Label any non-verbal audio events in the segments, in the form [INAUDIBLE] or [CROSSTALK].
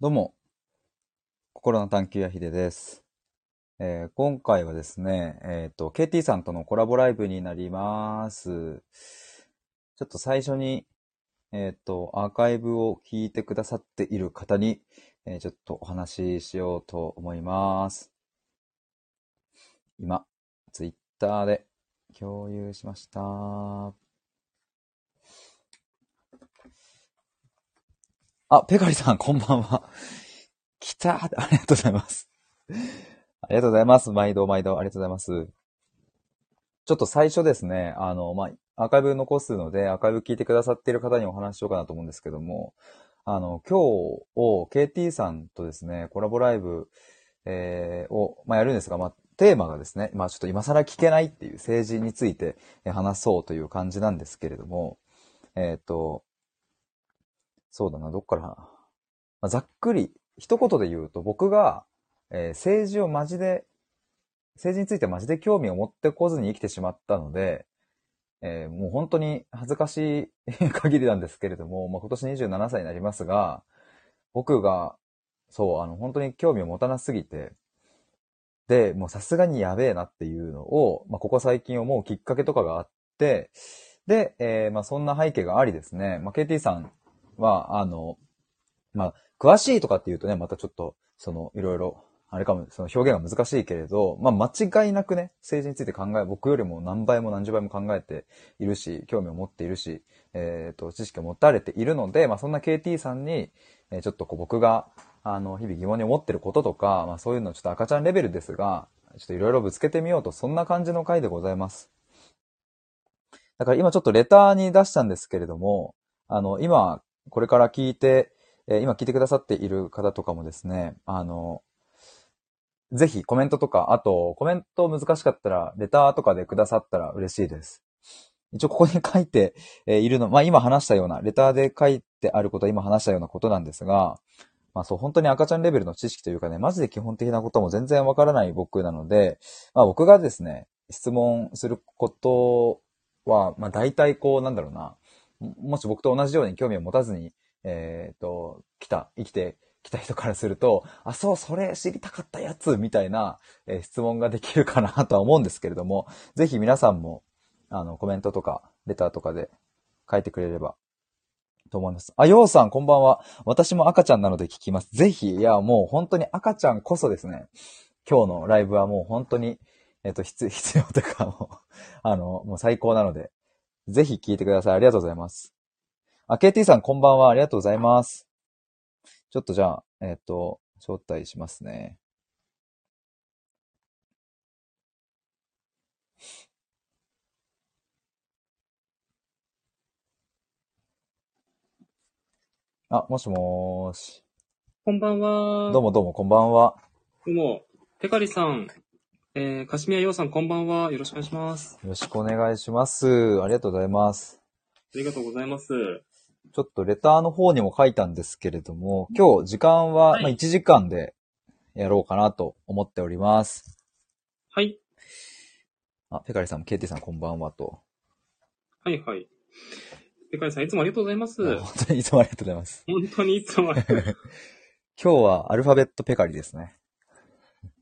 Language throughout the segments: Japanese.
どうも、心の探求やひでです。えー今回はですね、えっ、と、KT さんとのコラボライブになります。ちょっと最初に、えっ、と、アーカイブを聞いてくださっている方に、えちょっとお話ししようと思います。今、ツイッターで共有しました。あ、ペカリさん、こんばんは。来たありがとうございます。ありがとうございます。毎度毎度ありがとうございます。ちょっと最初ですね、あの、まあ、アーカイブ残すので、アーカイブ聞いてくださっている方にお話ししようかなと思うんですけども、あの、今日を KT さんとですね、コラボライブ、えーを、まあ、やるんですが、まあ、テーマがですね、まあ、ちょっと今更聞けないっていう政治について話そうという感じなんですけれども、えっ、と、そうだな、どっから、まあ、ざっくり、一言で言うと、僕が、えー政治をマジで、政治についてマジで興味を持ってこずに生きてしまったので、えーもう本当に恥ずかしい [LAUGHS] 限りなんですけれども、まあ、今年27歳になりますが、僕が、そう、あの、本当に興味を持たなすぎて、で、もうさすがにやべえなっていうのを、まあ、ここ最近思うきっかけとかがあって、で、えーまあ、そんな背景がありですね、まあ、KT さんは、あの、まあ、詳しいとかっていうとね、またちょっと、その、いろいろ、あれかも、その表現が難しいけれど、まあ、間違いなくね、政治について考え、僕よりも何倍も何十倍も考えているし、興味を持っているし、えっ、と、知識を持たれているので、まあ、そんな KT さんに、えちょっとこう僕が、あの、日々疑問に思ってることとか、まあ、そういうのちょっと赤ちゃんレベルですが、ちょっといろいろぶつけてみようと、そんな感じの回でございます。だから今ちょっとレターに出したんですけれども、あの、今、これから聞いて、え今聞いてくださっている方とかもですね、あの、ぜひコメントとか、あとコメント難しかったら、レターとかでくださったら嬉しいです。一応ここに書いているの、まあ今話したような、レターで書いてあることは今話したようなことなんですが、まあそう本当に赤ちゃんレベルの知識というかね、マジで基本的なことも全然わからない僕なので、まあ僕がですね、質問することは、まあ大体こうなんだろうな、もし僕と同じように興味を持たずに、えっ、と、来た、生きてきた人からすると、あ、そう、それ知りたかったやつ、みたいな、えー質問ができるかなとは思うんですけれども、ぜひ皆さんも、あの、コメントとか、レターとかで書いてくれれば、と思います。あ、ようさん、こんばんは。私も赤ちゃんなので聞きます。ぜひ、いや、もう本当に赤ちゃんこそですね、今日のライブはもう本当に、えっ、と、必 [LAUGHS] 必要というか、もうあの、もう最高なので、ぜひ聞いてください。ありがとうございます。あ、KT さんこんばんは。ありがとうございます。ちょっとじゃあ、えっ、と、招待しますね。あ、もしもーし。こんばんは。どうもどうも、こんばんは。どうも。ペカリさん、えー、カシミヤヨウさん、こんばんは。よろしくお願いします。よろしくお願いします。ありがとうございます。ありがとうございます。ちょっとレターの方にも書いたんですけれども、今日時間は、はいまあ、1時間でやろうかなと思っております。はい。あ、ペカリさんも KT さんこんばんはと。はいはい。ペカリさん、いつもありがとうございます。本当にいつもありがとうございます。本当にいつもありがとう。今日はアルファベットペカリですね。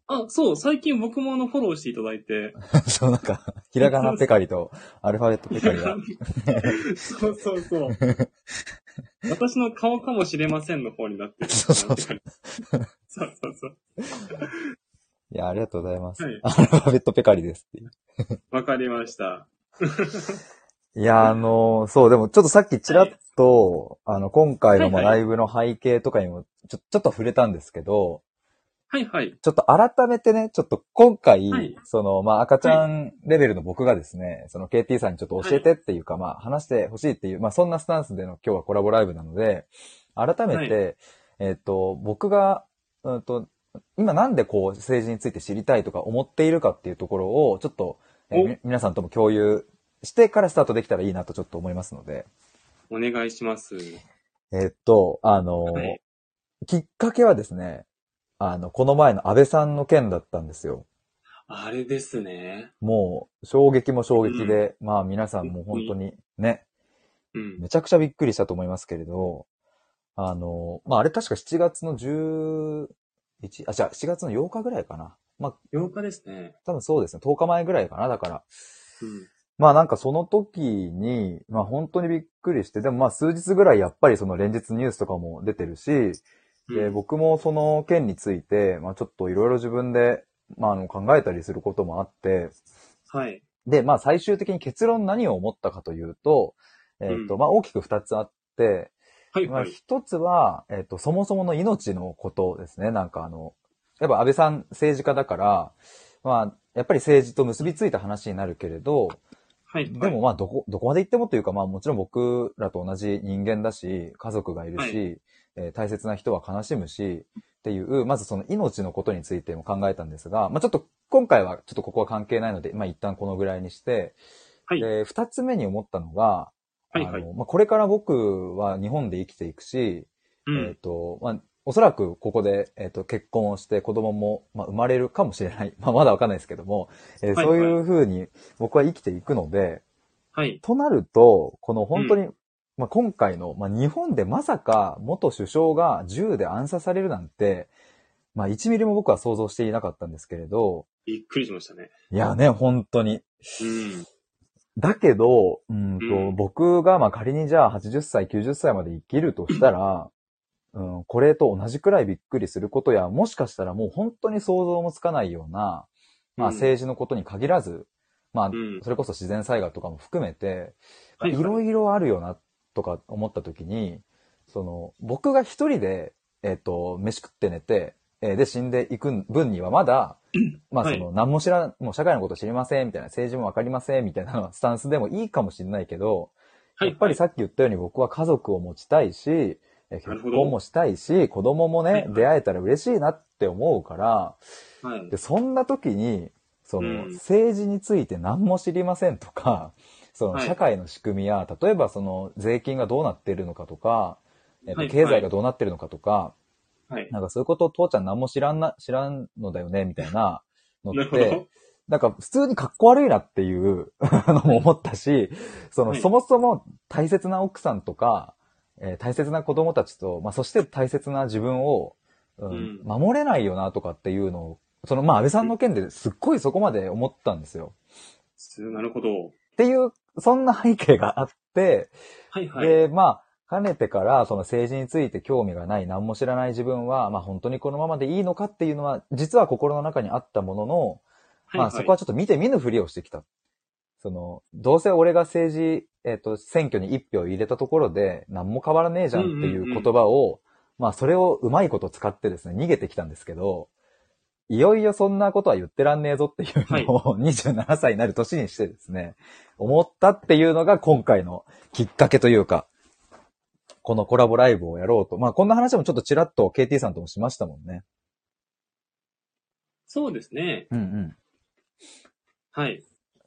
あ、そう、最近僕もあの、フォローしていただいて。[LAUGHS] そう、なんか、ひらがなペカリとアルファベットペカリが。そうそうそう。私の顔かもしれませんの方になってる。そうそうそうそうそうそう。いや、ありがとうございます。はいアルファベットペカリですっていう。わかりました。[LAUGHS] いや、あのそう、でもちょっとさっきちらっと、あの、今回のライブの背景とかにもちょ、ちょっと触れたんですけど、はいはい。ちょっと改めてね、ちょっと今回、はい。その、まあ、赤ちゃんレベルの僕がですね、その KT さんにちょっと教えてっていうか、まあ、話してほしいっていう、まあ、そんなスタンスでの今日はコラボライブなので、改めて、えっ、と、僕が、うんと、今なんでこう、政治について知りたいとか思っているかっていうところを、ちょっと、えー皆さんとも共有してからスタートできたらいいなとちょっと思いますので、お願いします。えっと、あの、はい。きっかけはですね、あの、この前の安倍さんの件だったんですよ。あれですね。もう、衝撃も衝撃で、まあ皆さんも本当にね、うん。めちゃくちゃびっくりしたと思いますけれど、あの、まあ、あれ確か7月の11、あ、じゃあ7月の8日ぐらいかな。まあ、8日ですね。多分そうですね。10日前ぐらいかな。だから。うん。まあなんかその時に、まあ本当にびっくりして、でもまあ数日ぐらいやっぱりその連日ニュースとかも出てるし、で、うん僕もその件について、まあちょっといろいろ自分で、まああの考えたりすることもあって、はい。で、まあ最終的に結論何を思ったかというと、えっ、と、うんまあ大きく二つあって、はい、まあはい。一つは、えっ、と、そもそもの命のことですね。なんかあの、やっぱ安倍さん政治家だから、まあ、やっぱり政治と結びついた話になるけれど、はい。でもまあ、どこ、どこまで行ってもというか、まあもちろん僕らと同じ人間だし、家族がいるし、はいえー大切な人は悲しむし、っていう、まずその命のことについても考えたんですが、まあちょっと今回はちょっとここは関係ないので、まあ一旦このぐらいにして、はい。で、二つ目に思ったのが、はい、はい。あの、まあこれから僕は日本で生きていくし、うえっ、ん。と、まあ、おそらくここで、えっ、と、結婚をして子供も、まあ、生まれるかもしれない。[LAUGHS] まあ、まだわかんないですけども、えーはいそういう風に僕は生きていくので、はい。となると、この本当に、まあ、今回の、まあ、日本でまさか元首相が銃で暗殺されるなんて、まあ、1ミリも僕は想像していなかったんですけれど、びっくりしましたね。いやね、本当に。うん。だけど、うんと、うん僕がまあ仮にじゃあ80歳、90歳まで生きるとしたら、うん、これと同じくらいびっくりすることや、もしかしたらもう本当に想像もつかないような、まあうん政治のことに限らず、まあうんそれこそ自然災害とかも含めて、はいはいいろいろあるよな、とか思った時に、その、僕が一人で、えっ、と、飯食って寝て、えーで死んでいく分にはまだ、まあはい。その、何も知らん、もう社会のこと知りません、みたいな、政治もわかりません、みたいなスタンスでもいいかもしれないけど、はい。やっぱりさっき言ったように僕は家族を持ちたいし、えー結婚もしたいし、子供もね、はい。はい。出会えたら嬉しいなって思うから、はい。で、そんな時に、その、うん。政治について何も知りませんとか、その、はい社会の仕組みや、例えばその、税金がどうなっているのかとか、えっとはい経済がどうなってるのかとか、はい。なんかそういうことを父ちゃん何も知らんな、知らんのだよね、みたいなのってど、。なんか普通にかっこ悪いなっていう [LAUGHS] のも思ったし、その、はいそもそも大切な奥さんとか、えー大切な子供たちと、まあ、そして大切な自分を、うんうん守れないよなとかっていうのを、その、まあ、安倍さんの件ですっごいそこまで思ったんですよ。すなるほど。っていう、そんな背景があって、はい、はい。で、まあ、かねてから、その政治について興味がない、何も知らない自分は、まあ本当にこのままでいいのかっていうのは、実は心の中にあったものの、はい、まあそこはちょっと見て見ぬふりをしてきた。その、どうせ俺が政治、えっ、と、選挙に一票入れたところで、何も変わらねえじゃんっていう言葉を、まあそれをうまいこと使ってですね、逃げてきたんですけど、いよいよそんなことは言ってらんねえぞっていうのを、[LAUGHS] 27歳になる年にしてですね、思ったっていうのが今回のきっかけというか、このコラボライブをやろうと。まあこんな話もちょっとちらっと KT さんともしましたもんね。そうですね。うんうん。はい。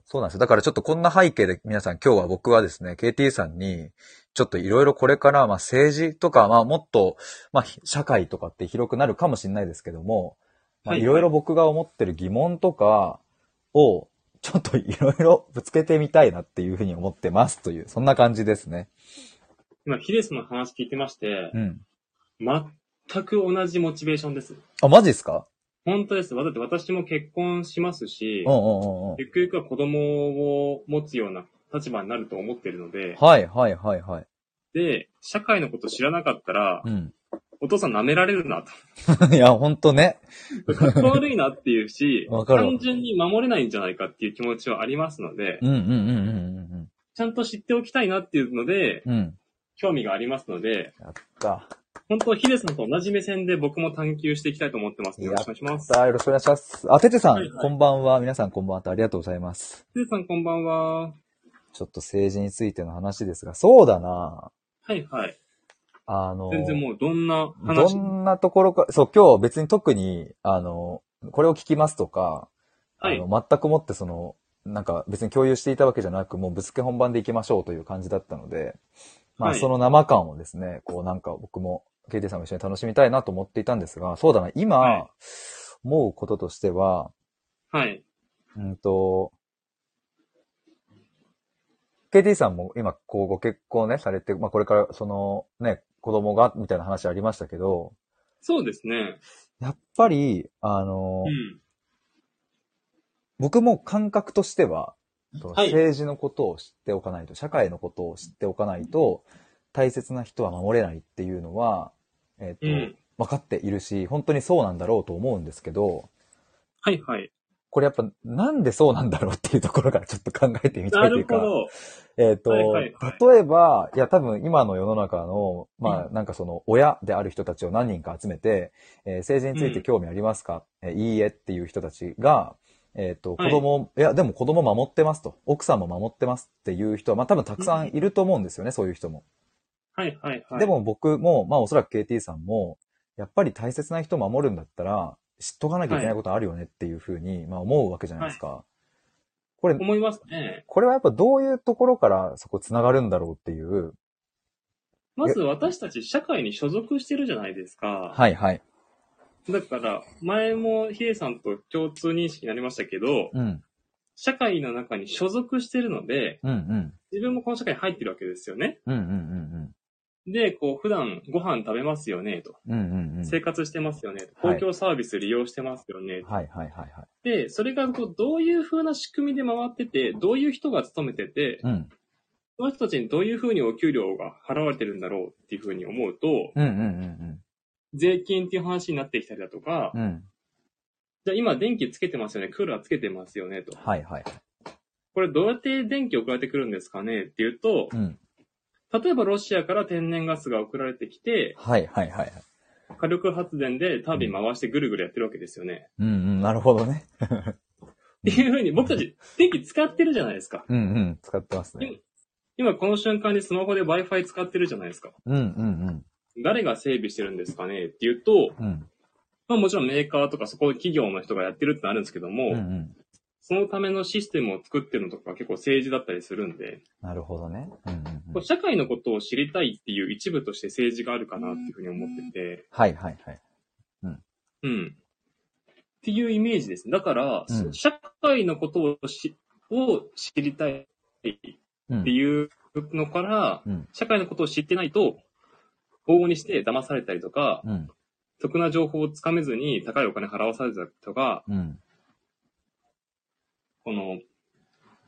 そうなんですよ。だからちょっとこんな背景で皆さん今日は僕はですね、KT さんに、ちょっといろいろこれから、まあ政治とか、まあもっと、まあ社会とかって広くなるかもしれないですけども、まあはいいろいろ僕が思ってる疑問とかを、ちょっといろいろぶつけてみたいなっていうふうに思ってますという、そんな感じですね。今、ヒデスの話聞いてましてう、ん。全く同じモチベーションです。あ、マジですか？本当です。だって私も結婚しますしうん、うんうんうん。ゆくゆくは子供を持つような立場になると思ってるので、はいはいはいはい。で、社会のこと知らなかったら、うん。お父さん舐められるなと。[LAUGHS] いや、ほんとね。かっこ悪いなっていうし [LAUGHS] 単純に守れないんじゃないかっていう気持ちはありますのでう、んうんうんうんちゃんと知っておきたいなっていうので、うん。興味がありますので、やった。本当ヒデさんと同じ目線で僕も探求していきたいと思ってます。よろしくお願いします。よろしくお願いします。あ、ててさん、はいはいこんばんは。皆さんこんばんは。ありがとうございます。ヒデさんこんばんは。ちょっと政治についての話ですが、そうだなはいはい。あの、全然もうどんなど話。んなところか、そう、今日別に特に、あの、これを聞きますとか、はいあの、全くもってその、なんか別に共有していたわけじゃなく、もうぶつけ本番で行きましょうという感じだったので、まあはいその生感をですね、こうなんか僕も KT さんも一緒に楽しみたいなと思っていたんですが、そうだな、今、はい思うこととしては、はい。うんと、KT さんも今、こう、ご結婚ね、されて、まあ、これから、その、ね、子供が、みたいな話ありましたけど、そうですね。やっぱり、あの、うん。僕も感覚としては、はい政治のことを知っておかないと、社会のことを知っておかないと、大切な人は守れないっていうのは、えっ、と、うん。分かっているし、本当にそうなんだろうと思うんですけど、はいはい。これやっぱなんでそうなんだろうっていうところからちょっと考えてみたないるというか、ほど。えっ、と、はいはいは例えば、いや多分今の世の中の、まあなんかその親である人たちを何人か集めて、えー政治について興味ありますか、えーいいえっていう人たちが、えっ、と、子はい。供、い、やでも子供守ってますと、奥さんも守ってますっていう人は、まあ多分たくさんいると思うんですよね、そういう人も。はいはいはい。で、も僕も、まあおそらく KT さんも、やっぱり大切な人を守るんだったら、知っとかなきゃいけないことあるよねっていうふうに、まあ思うわけじゃないですか。これ、思いますね。これはやっぱどういうところからそこ繋がるんだろうっていう。まず私たち社会に所属してるじゃないですか。はいはい。だから、前もヒデさんと共通認識になりましたけど、うん。社会の中に所属してるので、うんうん。自分もこの社会に入ってるわけですよね。うんうんうんで、こう、普段ご飯食べますよね、と。うん。うんうんうん。生活してますよね、と。はい公共サービス利用してますよね、と。はいはいはいはい。で、それがこうどういう風な仕組みで回ってて、どういう人が勤めてて、うん。その人たちにどういう風にお給料が払われてるんだろうっていう風に思うと、うんうんうん税金っていう話になってきたりだとか、うん。うん。じゃあ今電気つけてますよね、クーラーつけてますよね、と。はいはい。これどうやって電気送られてくるんですかねっていうとう、ん。例えばロシアから天然ガスが送られてきて、はいはいはいはい。火力発電でタービン回してぐるぐるやってるわけですよね。うんうん。なるほどね。[LAUGHS] っていう風に僕たち電気使ってるじゃないですか。うんうん。使ってますね。今この瞬間にスマホで Wi-Fi 使ってるじゃないですか。うんうん誰が整備してるんですかねっていうと、うん。うん。まあもちろんメーカーとかそこ企業の人がやってるってのあるんですけども、うんうん。そのためのシステムを作ってるのとか結構政治だったりするんで、なるほどね。うんうんうん。社会のことを知りたいっていう一部として政治があるかなっていうふうに思ってて、はいはいはい。うん。っていうイメージです。だから、うん社会のことをしを知りたいってうん。いうのから、うん。社会のことを知ってないと、往々にして騙されたりとか、うん。得な情報をつかめずに高いお金払わされたりとか、うん。この、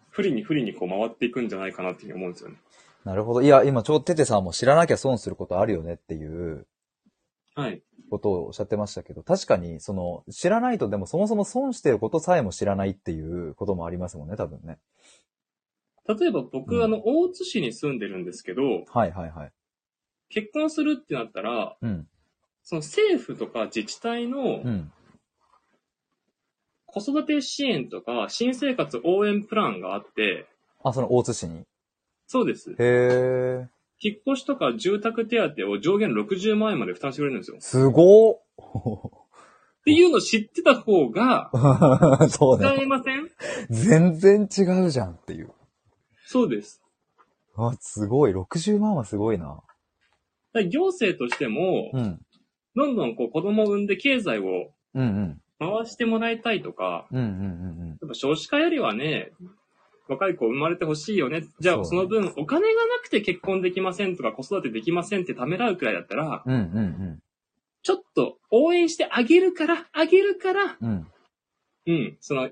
不利に不利にこう回っていくんじゃないかなっていうふうに思うんですよね。なるほど。いや、今、ちょうどテテさんも知らなきゃ損することあるよねっていうはい。ことをおっしゃってましたけど、確かに、その、知らないとでもそもそも損してることさえも知らないっていうこともありますもんね、多分ね。例えば僕、うんあの、大津市に住んでるんですけど、はいはいはい。結婚するってなったら、うん。その政府とか自治体のうん。子育て支援とか新生活応援プランがあって、あ、その大津市に？そうです。へえ。引っ越しとか住宅手当を上限60万円まで負担してくれるんですよ。っすごていうのを知ってた方が、ー [LAUGHS] そう使ね。えません？全然違うじゃんっていう。そうです。あ、すごい。60万はすごいな。だから行政としても、うん。どんどんこう子供を産んで経済をうんうん。回してもらいたいとか、うんうんうんやっぱ少子化よりはね、若い子生まれてほしいよね。じゃあその分お金がなくて結婚できませんとか子育てできませんってためらうくらいだったら、うん。うんうんちょっと応援してあげるから、あげるから、うん。うん。うん、その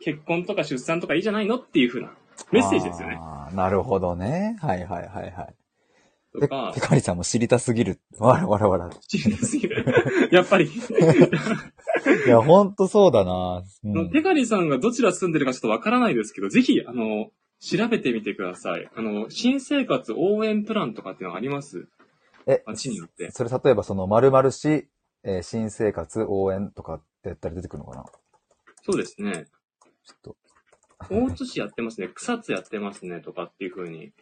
結婚とか出産とかいいじゃないのっていう風なメッセージですよね。なるほどね。はいはいはいはい。とかペ、カリさんも知りたすぎる。わらわらわら。知りすぎる。[LAUGHS] やっぱり、いや、ほんとそうだな。うんペカリさんがどちら住んでるかちょっとわからないですけど、ぜひ、あの、調べてみてください。あの、新生活応援プランとかっていうのがあります？え、街によって。それ例えばその〇〇市、えー新生活応援とかってやったら出てくるのかな？そうですね。ちょっと。大津市やってますね。草津やってますね。とかっていう風に。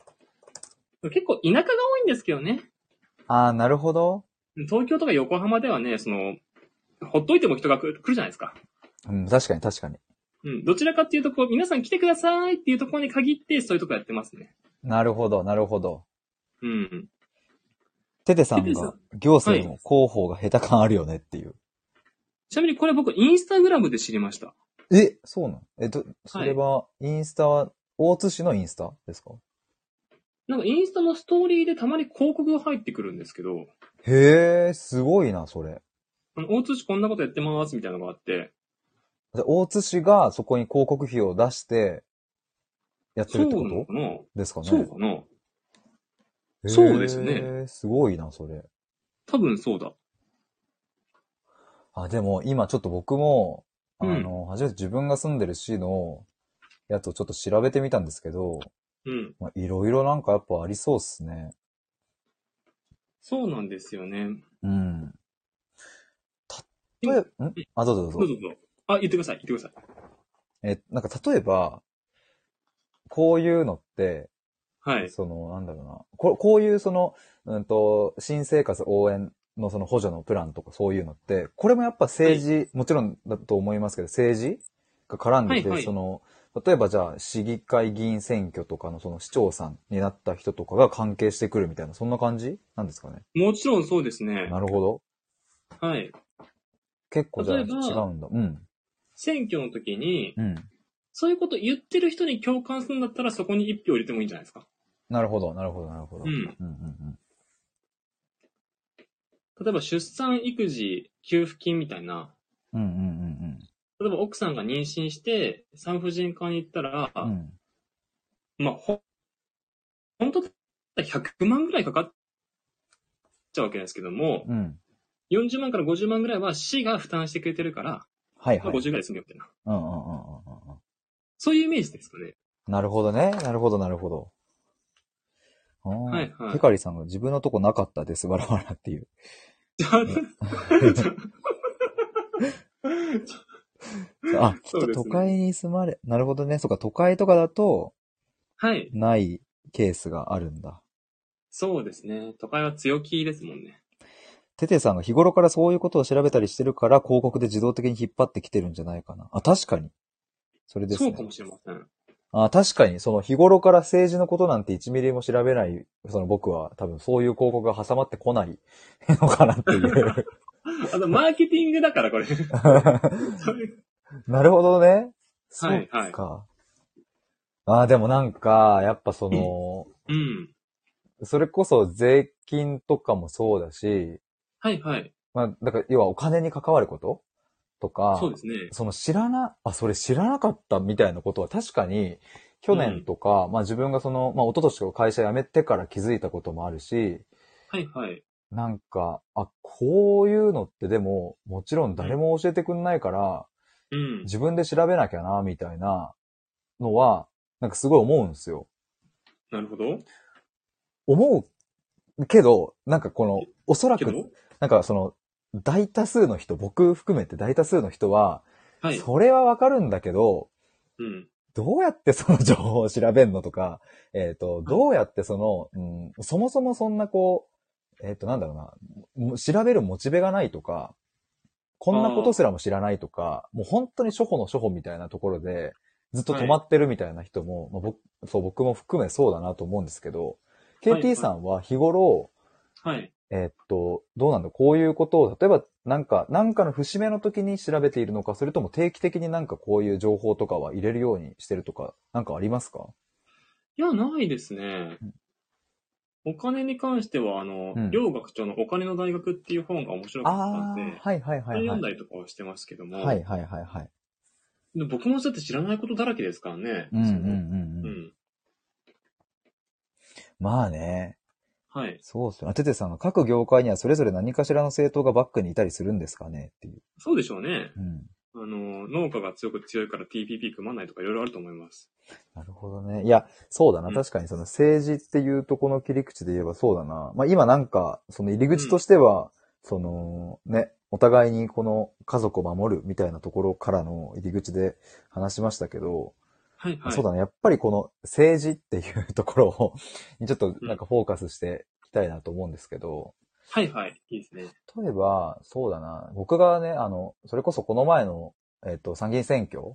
結構田舎が多いんですけどね。ああ、なるほど。東京とか横浜ではね、その、ほっといても人が来る来るじゃないですか。うん、確かに確かに。うん。どちらかっていうと、こう、皆さん来てくださいっていうところに限って、そういうとこやってますね。なるほど、なるほど。うん。テテさんテテさが行政の広報が下手感あるよねっていう。ちなみにこれ僕、インスタグラムで知りました。え、そうなの？え、ど、それは、インスタは、大津市のインスタですか？なんかインスタのストーリーでたまに広告が入ってくるんですけど、へえ、すごいな、それ。あの大津市こんなことやってますみたいなのがあって、で大津市がそこに広告費を出して、やってそうるってこなのかな？とですかね。そうかな？そうですね。すごいな、それ。多分そうだ。あ、でも今ちょっと僕も、あうんの、初めて自分が住んでる市のやつをちょっと調べてみたんですけど、うん。まあいろいろなんかやっぱありそうっすね。そうなんですよね。うん。例えば、ん？あ、どうぞどうぞどう。ぞどうぞ。あ、言ってください、言ってください。え、なんか例えば、こういうのって、はい。その、なんだろうな。ここういうその、うんと、新生活応援のその補助のプランとかそういうのって、これもやっぱ政治、もちろんだと思いますけど、政治が絡んでて、はいはいその、例えばじゃあ、市議会議員選挙とかのその市長さんになった人とかが関係してくるみたいな、そんな感じなんですかね？もちろんそうですね。なるほど。はい。結構じゃあ違うんだ。うん。選挙の時に、うん。そういうこと言ってる人に共感するんだったらそこに一票入れてもいいんじゃないですか？なるほど、なるほど、なるほど。うん。うんうん例えば出産育児給付金みたいな、うん。うんうんうん例えば奥さんが妊娠して産婦人科に行ったら、うん。うん。まあ、ほ、本当だったら100万ぐらいかかっちゃうわけですけども、うん。40万から50万ぐらいは市が負担してくれてるから、まあ、はいはい。50ぐらいで済むよみたいな。うんうんうん。そういうイメージですかね。なるほどね。なるほど、なるほど。ははいはいテカリさんが自分のとこなかったです、わらわらっていう。[LAUGHS] [LAUGHS] [LAUGHS] あ、都会に住まれ、なるほどね。そっか、都会とかだと、はい。ないケースがあるんだ。そうですね。都会は強気ですもんね。テテさんが日頃からそういうことを調べたりしてるから、広告で自動的に引っ張ってきてるんじゃないかな。あ、確かに。それですね。そうかもしれません。あ確かに、その日頃から政治のことなんて1ミリも調べない、その僕は多分そういう広告が挟まってこないのかなっていう。[LAUGHS] あと、マーケティングだから、これ。[LAUGHS] なるほどね。そはいうはいか。ああ、でもなんか、やっぱその、うん。それこそ税金とかもそうだし、はいはい。まあ、だから要はお金に関わること？とか、そうですね。その知らな、あ、それ知らなかったみたいなことは確かに、去年とか、まあ自分がその、まあ一昨年とか会社辞めてから気づいたこともあるし、はいはい。なんか、あ、こういうのってでも、もちろん誰も教えてくんないから、うん。自分で調べなきゃな、みたいなのは、なんかすごい思うんですよ。なるほど。思うけど、なんかこの、おそらく、なんかその、大多数の人、僕含めて大多数の人は、はい。それはわかるんだけど、うん。どうやって [LAUGHS] その情報を調べんのとか、えっ、と、どうやってその、うん、そもそもそんなこう、えっ、と、なんだろうな。も、調べるモチベがないとか、こんなことすらも知らないとか、もう本当に初歩の初歩みたいなところで、ずっと止まってるみたいな人も、まあ、僕、そう、僕も含めそうだなと思うんですけど、はい。KT さんは日頃、はい。えっと、どうなんだ？こういうことを、例えば、なんか、なんかの節目の時に調べているのか、それとも定期的になんかこういう情報とかは入れるようにしてるとか、なんかありますか？いや、ないですね。うん。お金に関しては、あの、うん両学長のお金の大学っていう本が面白かったんで、ー、はいはいそはいは読んだりとかはしてますけども、はいはいはいはい。で僕もそうやって知らないことだらけですからね。うんうんうんう。うんん。まあね、はい。そうっすよね。ててさんが各業界にはそれぞれ何かしらの政党がバックにいたりするんですかねっていう。そうでしょうね。うん。あの、農家が強く強いから TPP 組まないとかいろいろあると思います。なるほどね。いや、そうだな。うん確かにその政治っていうとこの切り口で言えばそうだな。まあ今なんか、その入り口としては、そのね、お互いにこの家族を守るみたいなところからの入り口で話しましたけど、はいはい。そうだね。やっぱりこの政治っていうところを、にちょっとなんかフォーカスしていきたいなと思うんですけど、はいはい。いいですね。例えば、そうだな。僕がね、あの、それこそこの前の、えっ、と、参議院選挙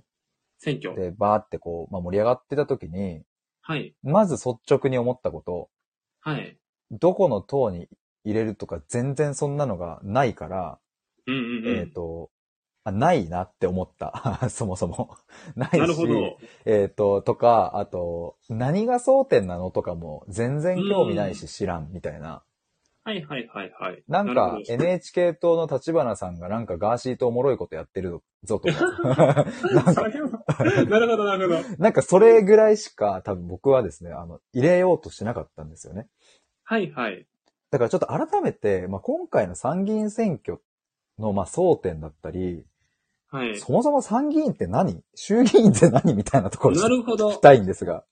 選挙。でバーってこう、まあ、盛り上がってた時に、はい。まず率直に思ったこと、はい。どこの党に入れるとか全然そんなのがないから、うんうんうん。えっ、と、あ、ないなって思った。[LAUGHS] そもそも。ないし。なるほど。えっ、と、とか、あと、何が争点なのとかも全然興味ないし知らんみたいな。はいはいはいはい。なんか NHK 党の立花さんがなんかガーシーとおもろいことやってるぞとか。なんか、それはなるほどなるほど。[LAUGHS] なんかそれぐらいしか多分僕はですね、あの、入れようとしなかったんですよね。はいはい。だからちょっと改めて、まあ、今回の参議院選挙の、まあ、争点だったり、はい。そもそも参議院って何？衆議院って何みたいなところなるほど聞き。たいんですが。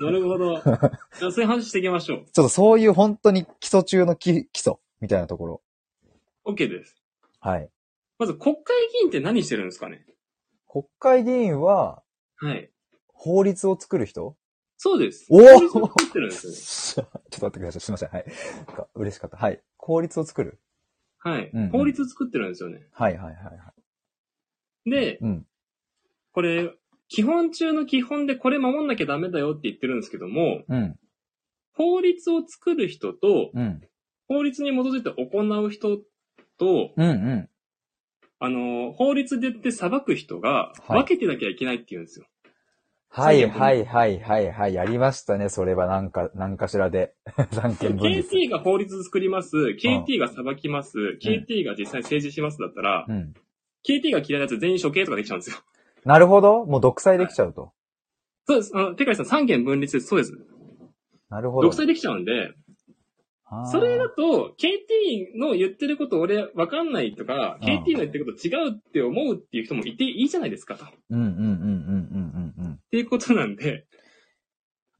なるほど。[LAUGHS] じゃあそういう話していきましょう。ちょっとそういう本当に基礎中の基基礎みたいなところ。OK です。はい。まず国会議員って何してるんですかね？国会議員ははい。法律を作る人？そうです。おー法律を作ってるんですよね。[LAUGHS] ちょっと待ってください。すいません。はい。なんか嬉しかった。はい。法律を作る。はいうんうん。法律作ってるんですよね。はいはいはいはい。で、うん。これ、基本中の基本でこれ守んなきゃダメだよって言ってるんですけども、うん。法律を作る人と、うん。法律に基づいて行う人と、うんうん。あの、法律で言って裁く人がはい分けてなきゃいけないって言うんですよ。はいはいはいはいはい。やりましたね。それはなんか、なんかしらで。三件分立。KT が法律作ります、KT が裁きます、KT が実際に政治しますだったら、うん。KT が嫌いなやつ全員処刑とかできちゃうんですよ。なるほど。もう独裁できちゃうと。そうです。あの、てかりさん三権分立です。そうです。なるほど。独裁できちゃうんで、あーそれだと、KT の言ってること俺わかんないとか、うん KT の言ってること違うって思うっていう人もいていいじゃないですかと。っうんうんうんうんうんうんていうことなんで、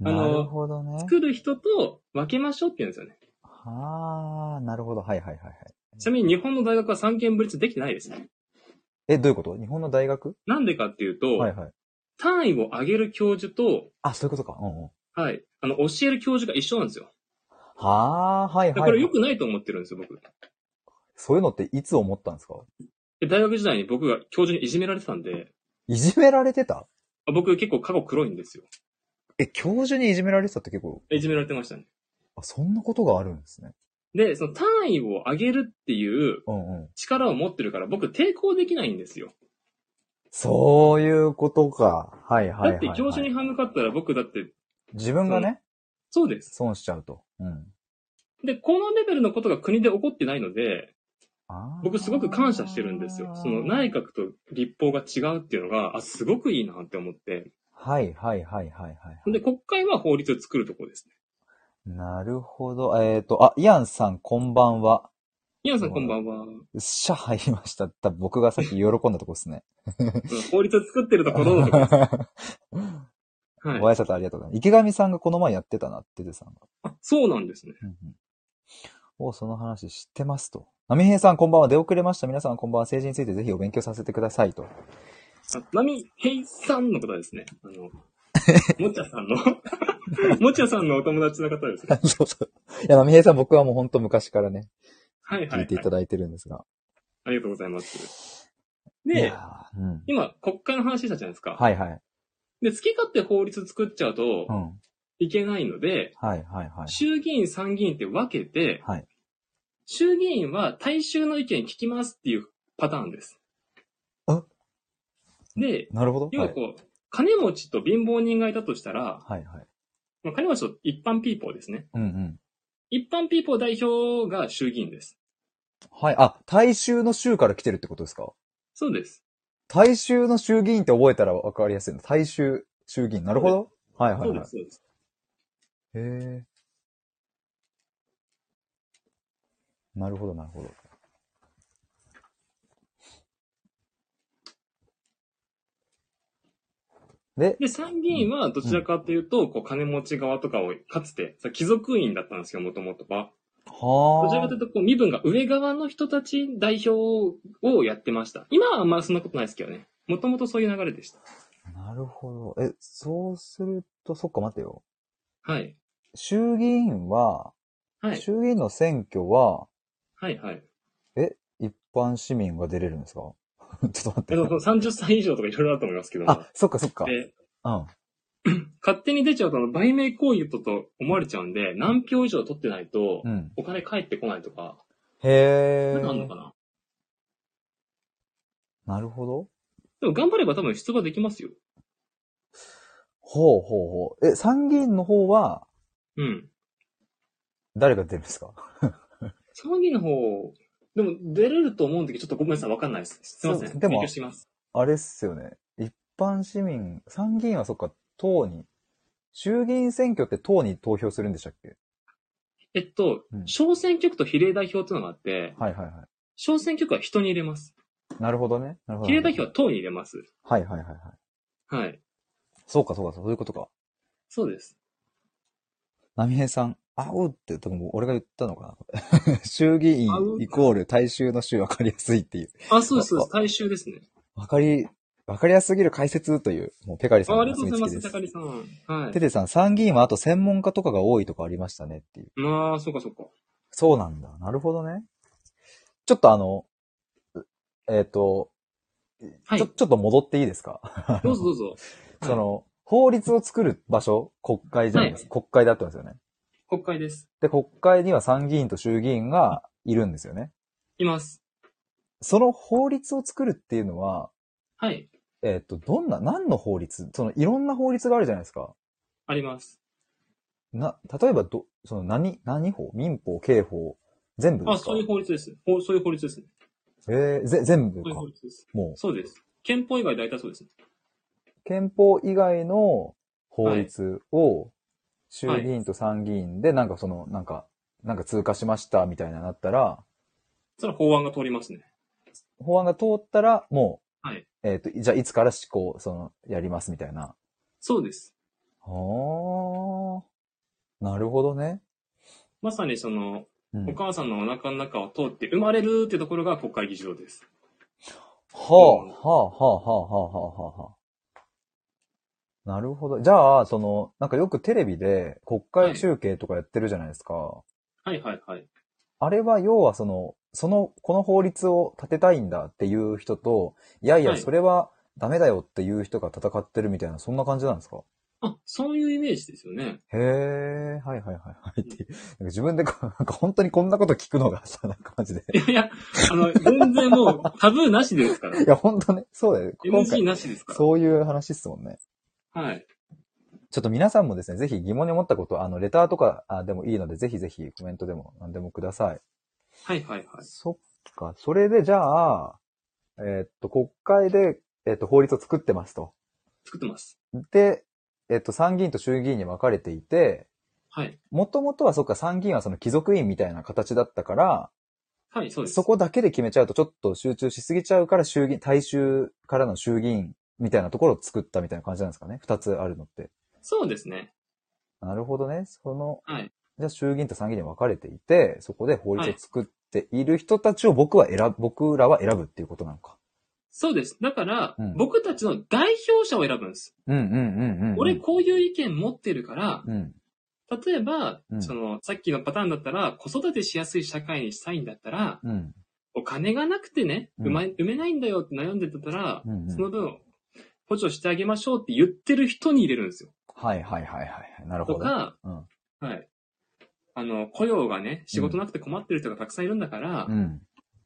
うん。あのなるほどね。作る人と分けましょうって言うんですよね。はあ、なるほど。はいはいはいはい。ちなみに日本の大学は三権分立できてないですね。え、どういうこと？日本の大学？なんでかっていうと、はいはい。単位を上げる教授と、あ、そういうことか。うんうん。はい、あの、教える教授が一緒なんですよ。はあ、はいはい。これ良くないと思ってるんですよ、僕。そういうのっていつ思ったんですか？で大学時代に僕が教授にいじめられてたんで、いじめられてた？あ僕結構過去黒いんですよ。え、教授にいじめられてたって結構、いじめられてましたね。あ、そんなことがあるんですね。で、その単位を上げるっていううんうん。力を持ってるから僕抵抗できないんですよ。そういうことか。はいはいはい、はい。だって教授に歯向かったら僕だって、自分がね、そうです。損しちゃうと。うん。で、このレベルのことが国で起こってないので、あー僕すごく感謝してるんですよ。その内閣と立法が違うっていうのが、あ、すごくいいなって思って。はいはいはいはいはい。で、国会は法律を作るところですね。なるほど。えっ、と、あ、イアンさんこんばんは。イアンさんこんばんは。シャ入りました。多分僕がさっき喜んだとこですね。うん法律を作ってるところのところです。[LAUGHS] はいご。挨拶ありがとうございます。池上さんがこの前やってたなっててさんが。あ、そうなんですね。うんうんお、その話知ってますと。ナミヘイさんこんばんは。出遅れました。皆さんこんばんは。政治についてぜひお勉強させてくださいと。あ、ナミヘイさんの方ですね。あの、[LAUGHS] もちゃさんの、[LAUGHS] もちゃさんのお友達の方ですね。[LAUGHS] そうそう。いや、ナミヘイさん僕はもう本当昔からね、はいはい、はい聞いていただいてるんですが。ありがとうございます。いで、やーうん。今、国会の話したじゃないですか。はいはい。で、好き勝手法律作っちゃうとうん。いけないので、はいはいはい。衆議院、参議院って分けて、はい。衆議院は大衆の意見聞きますっていうパターンです。あで、なるほど。要はこう、金持ちと貧乏人がいたとしたら、はいはい。まあ、金持ちと一般ピーポーですね。うんうん。一般ピーポー代表が衆議院です。はい。あ、大衆の衆から来てるってことですか？そうです。大衆の衆議院って覚えたら分かりやすいの。大衆衆議院。なるほど。はいはいはいそうです、。そうです。へえ。なるほど、なるほど。で、で、参議院はどちらかというと、こう、金持ち側とかを、かつて、さ貴族院だったんですよ、もともとは。どちらかというはと、こう、身分が上側の人たち代表をやってました。今はあんまそんなことないですけどね。もともとそういう流れでした。あ。なるほど。え、そうすると、そっか待てよ。はい。衆議院は、はい。衆議院の選挙は、はい、はい。え、一般市民が出れるんですか？[LAUGHS] ちょっと待ってえ。っと、30歳以上とかいろいろあると思いますけども。あ、そっかそっか。で、うん。[CLEARS THROAT] 勝手に出ちゃうと、あの売名行為とと思われちゃうんで、何票以上取ってないとう、ん。お金返ってこないとか、へえそういうのあんのか。ななるほど。でも頑張れば多分出馬できますよ。ほうほうほう。え、参議院の方は、うん。誰が出るんですか？[LAUGHS] 参議院の方、でも出れると思うんだけど、ちょっとごめんなさい、わかんないです。すいません。でも。あれっすよね。一般市民、参議院はそっか、党に、衆議院選挙って党に投票するんでしたっけ？えっと、うん小選挙区と比例代表っていうのがあって、はいはいは小選挙区は人に入れます。い。なるほどね。なるほど。比例代表は党に入れます。はいはいはいはい。はい。そうかそうか、そういうことか。そうです。波平さん、あうって、多分俺が言ったのかな [LAUGHS] 衆議院イコール大衆の衆分かりやすいっていう。あ、そうです、そうです。大衆ですね。分かり、分かりやすすぎる解説という、もうペカリさんあのありがとうございます、お墨付きです高利さん。はいテ。テさん、参議院はあと専門家とかが多いとかありましたねっていう。まあ、そうかそうか。そうなんだ。なるほどね。ちょっとあの、えっ、と、はいちょ、ちょっと戻っていいですか？どうぞどうぞ。[LAUGHS] その、法律を作る場所、国会じゃないですか。国会だったんですよね。国会です。で、国会には参議院と衆議院がいるんですよね。います。その法律を作るっていうのは、はい。えっ、と、どんな、何の法律？その、いろんな法律があるじゃないですか。あります。な、例えば、ど、その、何、何法？民法、刑法、全部であ、すか？そういう法律です。ほそういう法律ですね。えー、ぜ、全部かそういう法。律です。もう、そうです。憲法以外大体そうです。憲法以外の法律を、衆議院と参議院で、なんかその、なんか、なんか通過しましたみたいななったら、それは法案が通りますね。法案が通ったら、もう、はいえっ、と、じゃあいつから施行、その、やりますみたいな。そうです。はあ、なるほどね。まさにその、うん、お母さんのお腹の中を通って生まれるってところが国会議事堂です。はあ、はあ、はあ、はあ、はあ、はあ、はあ。なるほど。じゃあ、その、なんかよくテレビで国会中継とかやってるじゃないですか。はいはいはい。あれは要はその、その、この法律を立てたいんだっていう人と、いやいや、はいそれはダメだよっていう人が戦ってるみたいな、そんな感じなんですか？あ、そういうイメージですよね。へえ、はいはいはいはいう。なんか自分でなんか本当にこんなこと聞くのがさ、なんかマジで。いやいや、あの、全然もうタブーなしですから [LAUGHS] い。や、本当ね、そうだよ。今 NG 回、なしですから。そういう話っすもんね。はい。ちょっと皆さんもですね、ぜひ疑問に思ったこと、あの、レターとかあでもいいので、ぜひぜひコメントでも何でもください。はいはいはい。そっか。それで、じゃあ、えーっと、国会で、えーっと、法律を作ってますと。作ってます。で、えーっと、参議院と衆議院に分かれていて、はい。もともとはそっか、参議院はその貴族院みたいな形だったから、はい、そうです。そこだけで決めちゃうとちょっと集中しすぎちゃうから、衆議院、大衆からの衆議院みたいなところを作ったみたいな感じなんですかね？二つあるのって。そうですね。なるほどね。その、はい。じゃあ衆議院と参議院に分かれていて、そこで法律を作っている人たちを僕は選ぶ、僕らは選ぶっていうことなのか。そうです。だから、うん僕たちの代表者を選ぶんです。うんうんうんうん、うん。俺、こういう意見持ってるから、うん。例えば、うんその、さっきのパターンだったら、子育てしやすい社会にしたいんだったら、うん。お金がなくてね、う埋めないんだよって悩んでたら、うんうんその分、補助してあげましょうって言ってる人に入れるんですよ。はいはいはいはい。なるほど。とか、うん。はい。あの、雇用がね、仕事なくて困ってる人がたくさんいるんだから、うん。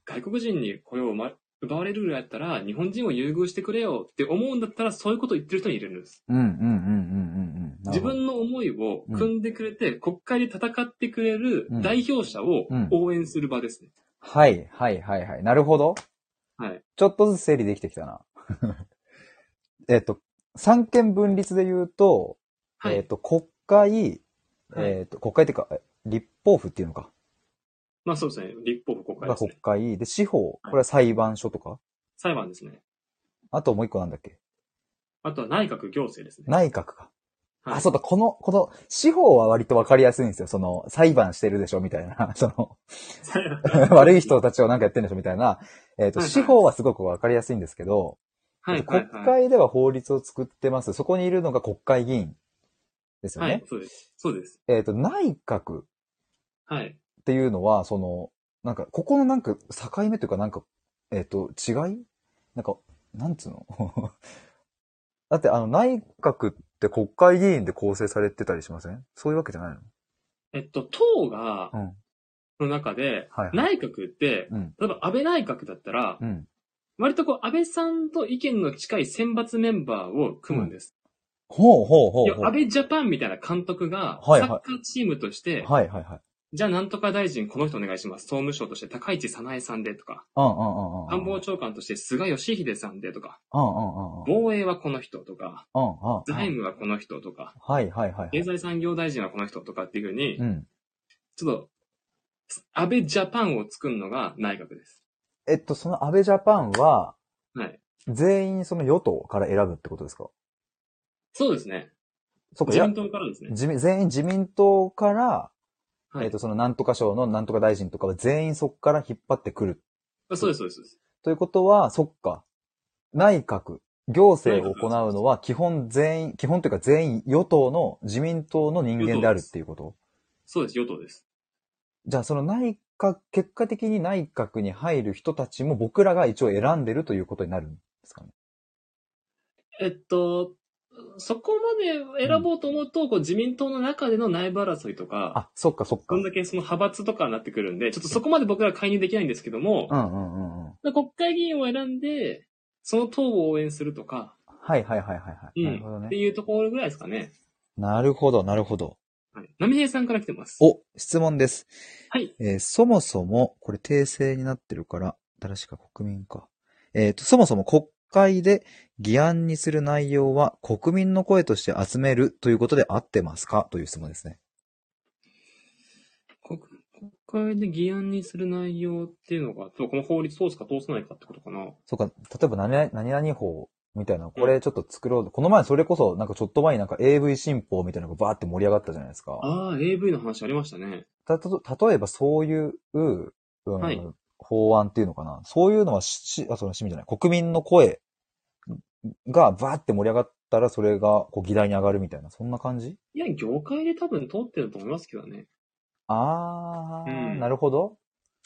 外国人に雇用を、ま、奪われるぐらいやったら、日本人を優遇してくれよって思うんだったら、そういうこと言ってる人に入れるんです。うんうんうんうんうんうん。な自分の思いを組んでくれて、国会で戦ってくれるうん代表者をうん応援する場ですね。はいはいはいはい。なるほど。はい。ちょっとずつ整理できてきたな。えっと、三権分立で言うと、はい。えっと、国会、はいえっと、国会っていうか、え立法府っていうのか。まあそうですね。立法府国会がですね。国会。で、司法。これは裁判所とか。裁判ですね。あともう一個なんだっけ？あとは内閣行政ですね。内閣か。はいあ、そうだ、この、この、司法は割とわかりやすいんですよ。その、裁判してるでしょ、みたいな。[LAUGHS] その、[LAUGHS] 悪い人たちをなんかやってるんでしょ、みたいな。えっ、と、はいはい司法はすごくわかりやすいんですけど、はいはい国はい。会では法律を作ってます。そこにいるのが国会議員ですよね。はい、そうです。そうです。えっ、と、内閣っはい。ていうのは、その、なんか、ここのなんか境目というか、なんか、えっ、と、違い？なんか、なんつうの？[LAUGHS] だって、あの、内閣って国会議員で構成されてたりしません？そういうわけじゃないの？えっと、党が、うん。の中で、はいはい内閣って、うん。例えば安倍内閣だったら、うん。割とこう、安倍さんと意見の近い選抜メンバーを組むんです。ほうほうほいうやほう。安倍ジャパンみたいな監督が、はいはいサッカーチームとして、はいはいはい。じゃあなんとか大臣この人お願いします。総務省として高市早苗さんでとか、うんうんうんうん。官房長官として菅義偉さんでとか、うんうんうんうん。防衛はこの人とか、うんうんうん。財務はこの人とか、はいはいはいはい。経済産業大臣はこの人とかっていうふうにう、ん。ちょっと、安倍ジャパンを作るのが内閣です。えっと、その安倍ジャパンは、はい。全員その与党から選ぶってことですか？そうですね。そっか、いや自民党からですね。自民、全員自民党から、はい。えっと、そのなんとか省のなんとか大臣とかは全員そこから引っ張ってくる。あそうです、そうですそうです。ということは、そっか。内閣、行政を行うのは基本全員、基本というか全員与党の自民党の人間であるっていうこと？そうです、与党です。じゃあその内閣、結果的に内閣に入る人たちも僕らが一応選んでるということになるんですかね？えっと、そこまで選ぼうと思うと、こう自民党の中での内部争いとか、あ、そっかそっか。こんだけその派閥とかになってくるんで、ちょっとそこまで僕ら介入できないんですけども、うんうんうんうん。国会議員を選んで、その党を応援するとか、はいはいはいはいはい。うんなるほどねって。いうところぐらいですかね。なるほど、なるほど。はい。波平さんから来てます。お、質問です。はい。えーそもそも、これ訂正になってるから、誰しか国民か。えっ、と、そもそも国会で議案にする内容は国民の声として集めるということで合ってますか？という質問ですね。国国会で議案にする内容っていうのが、そうこの法律通すか通さないかってことかな。そうか、例えば何々何々法みたいな、これちょっと作ろう。この前それこそ、なんかちょっと前になんか AV 新法みたいなのがバーって盛り上がったじゃないですか。ああ、AV の話ありましたね。たと、例えばそういう、うんはい法案っていうのかな。そういうのはし、あ、その市民じゃない、国民の声がバーって盛り上がったら、それがこう議題に上がるみたいな、そんな感じ？いや、業界で多分通ってると思いますけどね。あー、うんなるほど。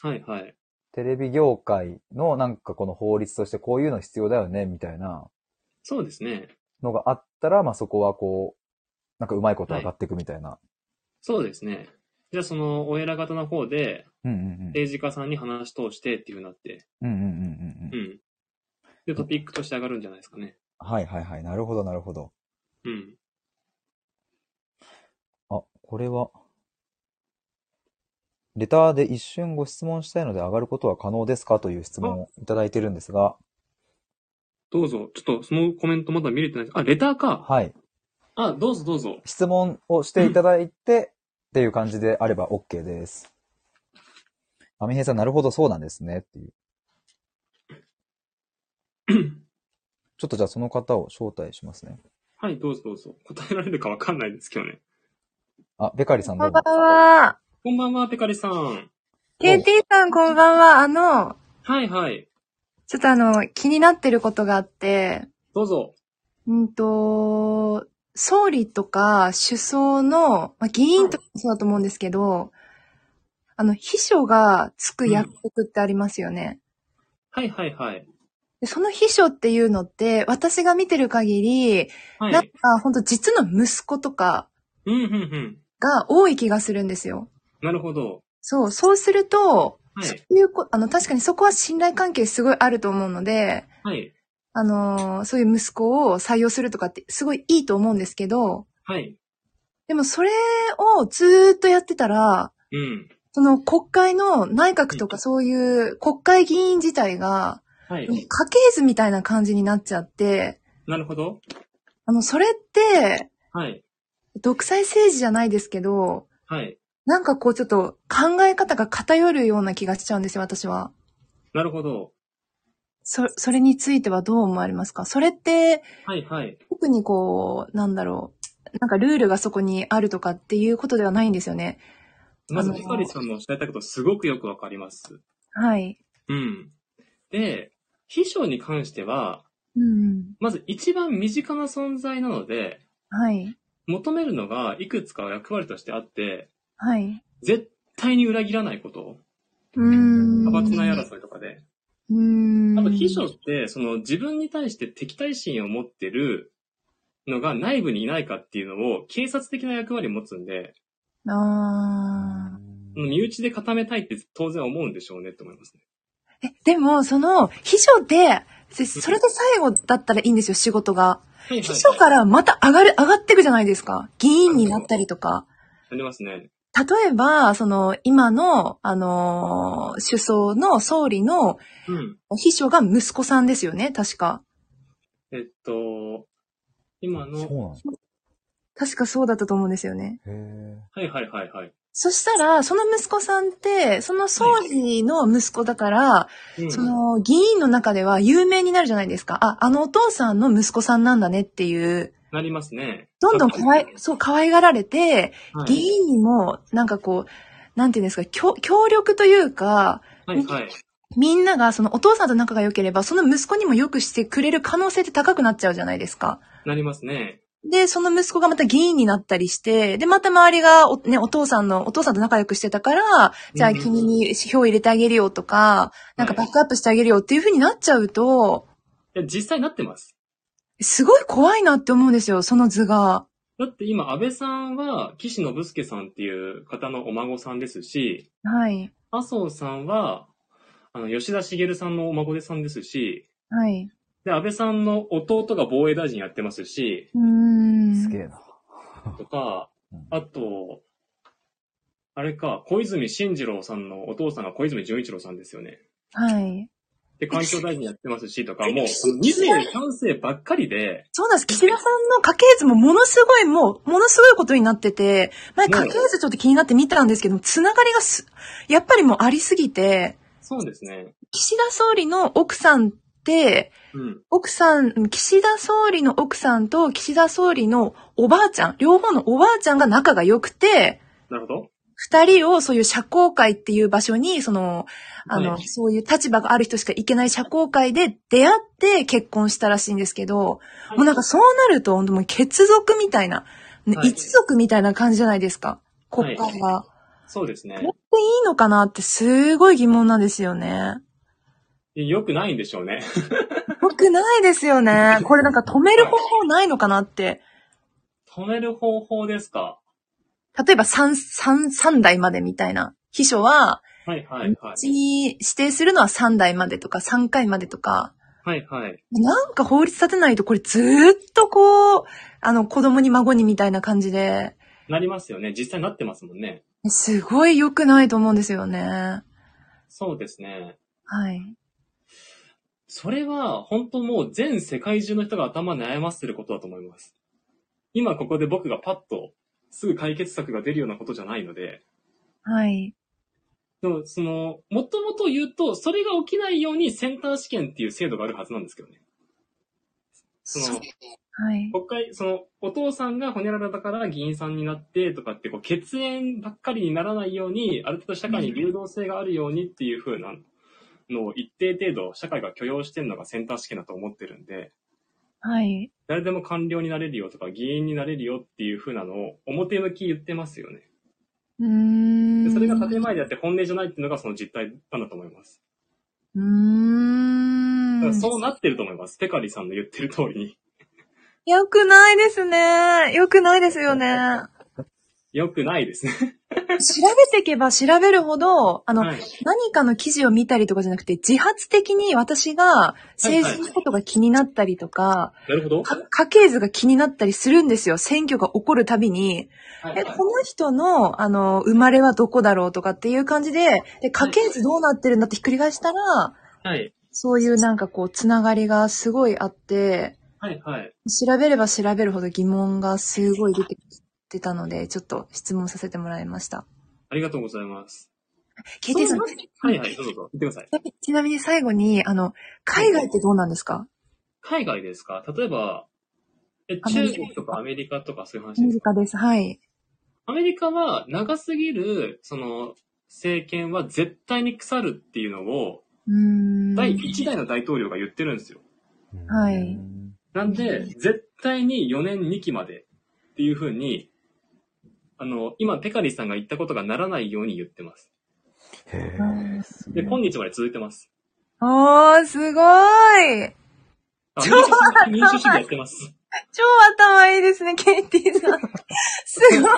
はいはい。テレビ業界のなんかこの法律としてこういうの必要だよね、みたいなそうですね。のがあったら、まあそこはこう、なんかうまいこと上がっていくみたいな。そうですね。じゃあその、お偉方の方で、うんうんうん。政治家さんに話し通してっていう風になって、うんうんうんうんううん。ん。で、トピックとして上がるんじゃないですかね。はいはいはい。なるほどなるほど。うん。あ、これは、レターで一瞬ご質問したいので上がることは可能ですか？という質問をいただいてるんですが、どうぞ。ちょっとそのコメントまだ見れてないです。あ、レターか。はい。あ、どうぞどうぞ。質問をしていただいて、っていう感じであれば OK です。アミヘイさん、なるほど、そうなんですね、っていう。[COUGHS] ちょっとじゃあその方を招待しますね。はい、どうぞどうぞ。答えられるかわかんないですけどね。あ、ベカリさんどうんば。んは。こんばんは、ペカリさん。KT さんこんばんは。あの、はいはい。ちょっとあの、気になってることがあって、どうぞ。うんと、総理とか首相の、まあ、議員とかもそうだと思うんですけど、あの、秘書がつく役職ってありますよね。はいはいはい。でその秘書っていうのって、私が見てる限り、はい。なんか本当実の息子とかうん、うん、うん。が多い気がするんですよ。なるほど。そう、そうすると、はい。そういうこ、あの、確かにそこは信頼関係すごいあると思うので、はい。あのーそういう息子を採用するとかってすごいいいと思うんですけど、はい。でもそれをずーっとやってたら、うん。その国会の内閣とかそういう国会議員自体が、はい。家系図みたいな感じになっちゃって、なるほど。あの、それって、はい。独裁政治じゃないですけど、はい。なんかこうちょっと考え方が偏るような気がしちゃうんですよ、私は。なるほど。そ、それについてはどう思われますか？それって、はいはい。特にこう、なんだろう。なんかルールがそこにあるとかっていうことではないんですよね。まず、あのペカリさんのおっしゃったことすごくよくわかります。はい。うん。で、秘書に関しては、うん。まず一番身近な存在なので、はい。求めるのがいくつか役割としてあって、はい。絶対に裏切らないこと。うーん。派閥内争いとかで。うーん。あと、秘書って、その自分に対して敵対心を持ってるのが内部にいないかっていうのを警察的な役割を持つんで、あ身内で固めたいって当然思うんでしょうねって思いますね。え、でも、その、秘書で、でそれで最後だったらいいんですよ、仕事が。はい秘書からまた上がる、上がっていくじゃないですか。議員になったりとか。ありますね。例えば、その、今の、あのー首相の総理のうん。秘書が息子さんですよね、確か。えっと、今の、そうなんですか確かそうだったと思うんですよね。へえ。はいはいはいはい。そしたら、その息子さんって、その総理の息子だから、うんその議員の中では有名になるじゃないですか。あ、あのお父さんの息子さんなんだねっていう、なりますね。どんどん可愛、そう、可愛がられて、はい議員にも、なんかこう、なんていうんですか、協協力というか、はいはい。みんながそのお父さんと仲が良ければ、その息子にも良くしてくれる可能性って高くなっちゃうじゃないですか。なりますね。で、その息子がまた議員になったりして、で、また周りがお、ね、お父さんの、お父さんと仲良くしてたから、じゃあうん君に票入れてあげるよとか、なんかバックアップしてあげるよっていう風になっちゃうと、いや、実際なってます。すごい怖いなって思うんですよ、その図が。だって今、安倍さんは、岸信介さんっていう方のお孫さんですし、はい。麻生さんは、あの、吉田茂さんのお孫でさんですし、はい。で、安倍さんの弟が防衛大臣やってますし、うーん。すげえな。とかうん、あと、あれか、小泉進次郎さんのお父さんが小泉純一郎さんですよね。はい。で、環境大臣やってますし、とか、もう、その2世、3世ばっかりで、そうなんです。岸田さんの家系図もものすごい、もう、ものすごいことになってて、前家系図ちょっと気になって見たんですけど、つながりがす、やっぱりもうありすぎて、そうですね。岸田総理の奥さんって、うん。奥さん、岸田総理の奥さんと岸田総理のおばあちゃん、両方のおばあちゃんが仲が良くて、なるほど。二人をそういう社交会っていう場所に、その、あの、はいそういう立場がある人しか行けない社交会で出会って結婚したらしいんですけど、もうなんかそうなると、本当もう血族みたいな、一族みたいな感じじゃないですか。国会が。そうですねこれ。っていいのかなってすごい疑問なんですよね。よくないんでしょうね。[LAUGHS] よくないですよね。これなんか止める方法ないのかなって。止める方法ですか？例えば3、三三代までみたいな。秘書は、はいはいはうちに指定するのは3代までとか3回までとか、い。はいはい。なんか法律立てないとこれずーっとこう、あの子供に孫にみたいな感じで、なりますよね。実際なってますもんね。すごい良くないと思うんですよね。そうですね。はい。それは、本当もう全世界中の人が頭悩ませてることだと思います。今ここで僕がパッと、すぐ解決策が出るようなことじゃないので、はい。でも、その、もともと言うと、それが起きないようにセンター試験っていう制度があるはずなんですけどね。その、はい。国会、その、お父さんがホニャララだから議員さんになってとかって、こう、血縁ばっかりにならないように、ある程度社会に流動性があるようにっていう風なのを一定程度社会が許容してるのがセンター試験だと思ってるんで、はい。誰でも官僚になれるよとか議員になれるよっていう風なのを表向き言ってますよね。うーん。でそれが建前であって本音じゃないっていうのがその実態なんだと思います。うーん。そうなってると思います。ペカリさんの言ってる通りに。[LAUGHS] よくないですね。よくないですよね。良くないですね。調べていけば調べるほど、あの、はい。何かの記事を見たりとかじゃなくて、自発的に私が政治のことが気になったりとか、なるほど。か家系図が気になったりするんですよ。選挙が起こるたびに。え、はいはいこの人の、あの、生まれはどこだろうとかっていう感じで、で、家系図どうなってるんだってひっくり返したら、はい。そういうなんかこう、つながりがすごいあって、はい。はい。調べれば調べるほど疑問がすごい出てきてたので、ちょっと質問させてもらいました。ありがとうございます。KT さん、はいはい、どうぞどうぞ。言ってください。ちなみに最後に、あの、海外ってどうなんですか？海外ですか？例えば、え、アメリカ中国とかアメリカとかそういうア話ですか？メリカです。はい。アメリカは長すぎる、その、政権は絶対に腐るっていうのを。第1代の大統領が言ってるんですよ。はいなんで、絶対に4年2期までっていう風に、あの、今、ペカリさんが言ったことがならないように言ってます。へで、今日まで続いてます。おー、すごいあ民主主義民主主義やってます。超頭いいですね、ケイティさん。すごい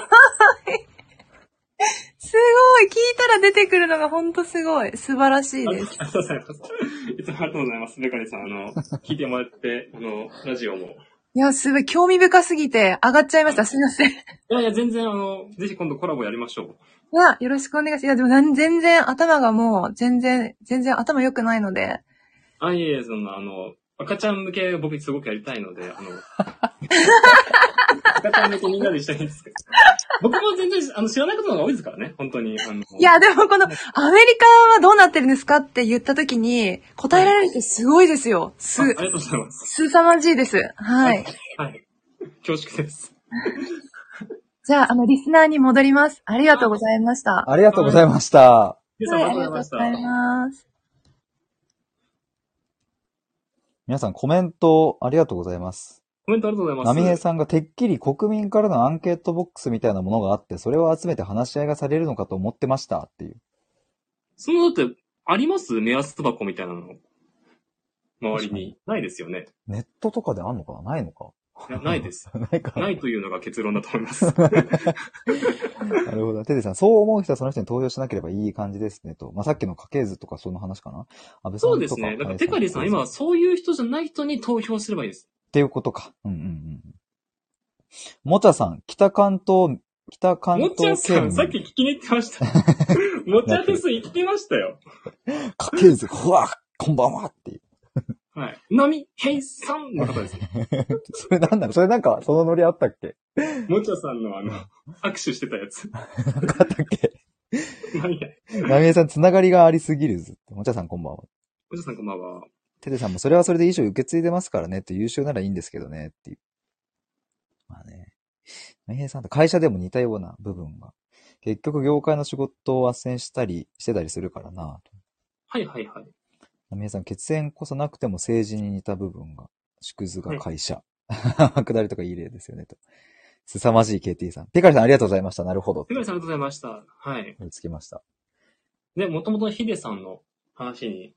すごい聞いたら出てくるのがほんとすごい。素晴らしいありです。がとうございます。いつもありがとうございます。ベカリさん、あの、聞いてもらって、あの、ラジオも。いや、すごい興味深すぎて上がっちゃいました。すいません。いいやいや、全然、あの、ぜひ今度コラボやりましょう。や、よろしくお願いします。いや、でもなん全然頭がもう、全然、全然頭良くないので。あ、いえいえ、そんな、あの、赤ちゃん向け僕すごくやりたいので、あの、[LAUGHS] 赤ちゃん向けみんなで一緒にですけど。僕も全然、あの、知らないことの方が多いですからね、本当に。あの、いや、でもこの、アメリカはどうなってるんですかって言った時に、答えられるってすごいですよ。すあ、あ、りがとうございます。すさまじいです。はい。はい。恐縮です。じゃあ、あの、リスナーに戻ります。ありがとうございました。はありがとうございました。皆い、あありりがとうございました。がとうございます。皆さんコメントありがとうございます。コメントありがとうございます。ナミヘイさんがてっきり国民からのアンケートボックスみたいなものがあって、それを集めて話し合いがされるのかと思ってましたっていう。その、だって、あります？目安箱みたいなの？周りに。ないですよね。ネットとかであんのかな？ないのか？いやないです。[LAUGHS] ないか。ないというのが結論だと思います。[LAUGHS] なるほど。テテさん、そう思う人はその人に投票しなければいい感じですねと。まあ、さっきの家系図とかその話かな安倍さんとか。そうですね。だから、テカリさん、今はそういう人じゃない人に投票すればいいです。っていうことか。うんうんうん。もちゃさん、北関東、北関もちゃ東県さん、さっき聞きに行ってました。[LAUGHS] もちゃフェス行ってましたよ。家系図、ふわこんばんはっていう。はい。ナミヘイさんの方です。[LAUGHS] それなんだ？ろうそれなんか、そのノリあったっけ？もちゃさんのあの、握手してたやつ。なんかあったっけ？まあいいや？なみえさん、つながりがありすぎるず。もちゃさんこんばんは。もちゃさんこんばんは。ててさんもそれはそれで衣装受け継いでますからねって優秀ならいいんですけどねっていう。まあね。なみえさんと会社でも似たような部分が。結局業界の仕事を斡旋したりしてたりするからなと。はいはいはい。なみえさん、血縁こそなくても政治に似た部分が。縮図が会社。[LAUGHS] 下りとかいい例ですよねと。凄まじい KT さん。ペカリさんありがとうございました。なるほど。テカリさんありがとうございました。はい。追いつきました。で、もともとヒデさんの話に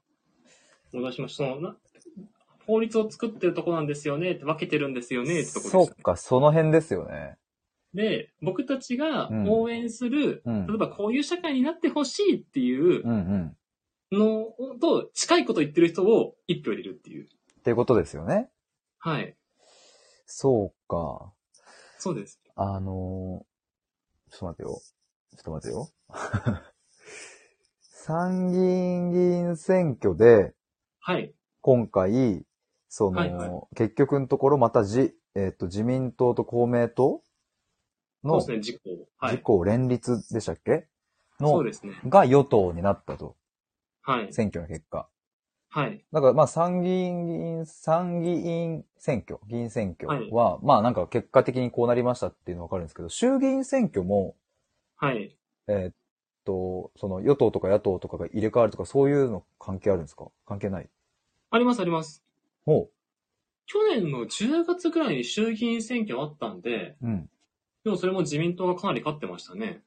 戻しました。そのな法律を作ってるとこなんですよねって分けてるんですよねってとこです、そうか、その辺ですよね。で、僕たちがうん応援する、うん例えばこういう社会になってほしいっていううんうん。のと近いこと言ってる人を一票入れるっていう。っていうことですよね。はい。そうか。そうです。あのー、ちょっと待ってよ。ちょっと待ってよ。[LAUGHS] 参議院議員選挙で、はい。今回、その、はいはい結局のところまたじ、えっ、と、自民党と公明党のそうですね、事故。はい。自公連立でしたっけ？の、そうですね。が与党になったと。はい。選挙の結果。はい。だからまあ参議院議員、参議院選挙、議員選挙は、まあなんか結果的にこうなりましたっていうのはわかるんですけど、衆議院選挙も、はい。えーっと、その与党とか野党とかが入れ替わるとかそういうの関係あるんですか？関係ない？ありますあります。ほ去年の10月ぐらいに衆議院選挙あったんで、う。うん。でもそれも自民党がかなり勝ってましたね。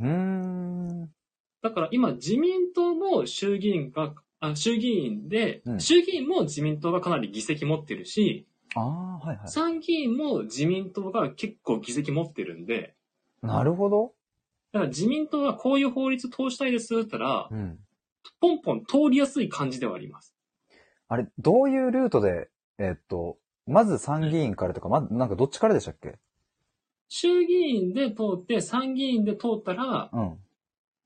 うーん。だから今自民党も衆議院が、あ衆議院で、うん衆議院も自民党がかなり議席持ってるし、ああ、はいはい。参議院も自民党が結構議席持ってるんで、なるほど。だから自民党がこういう法律通したいですって言ったら、うん。ポンポン通りやすい感じではあります。あれ、どういうルートで、えーっと、まず参議院からとか、まず、なんかどっちからでしたっけ？衆議院で通って参議院で通ったらうん。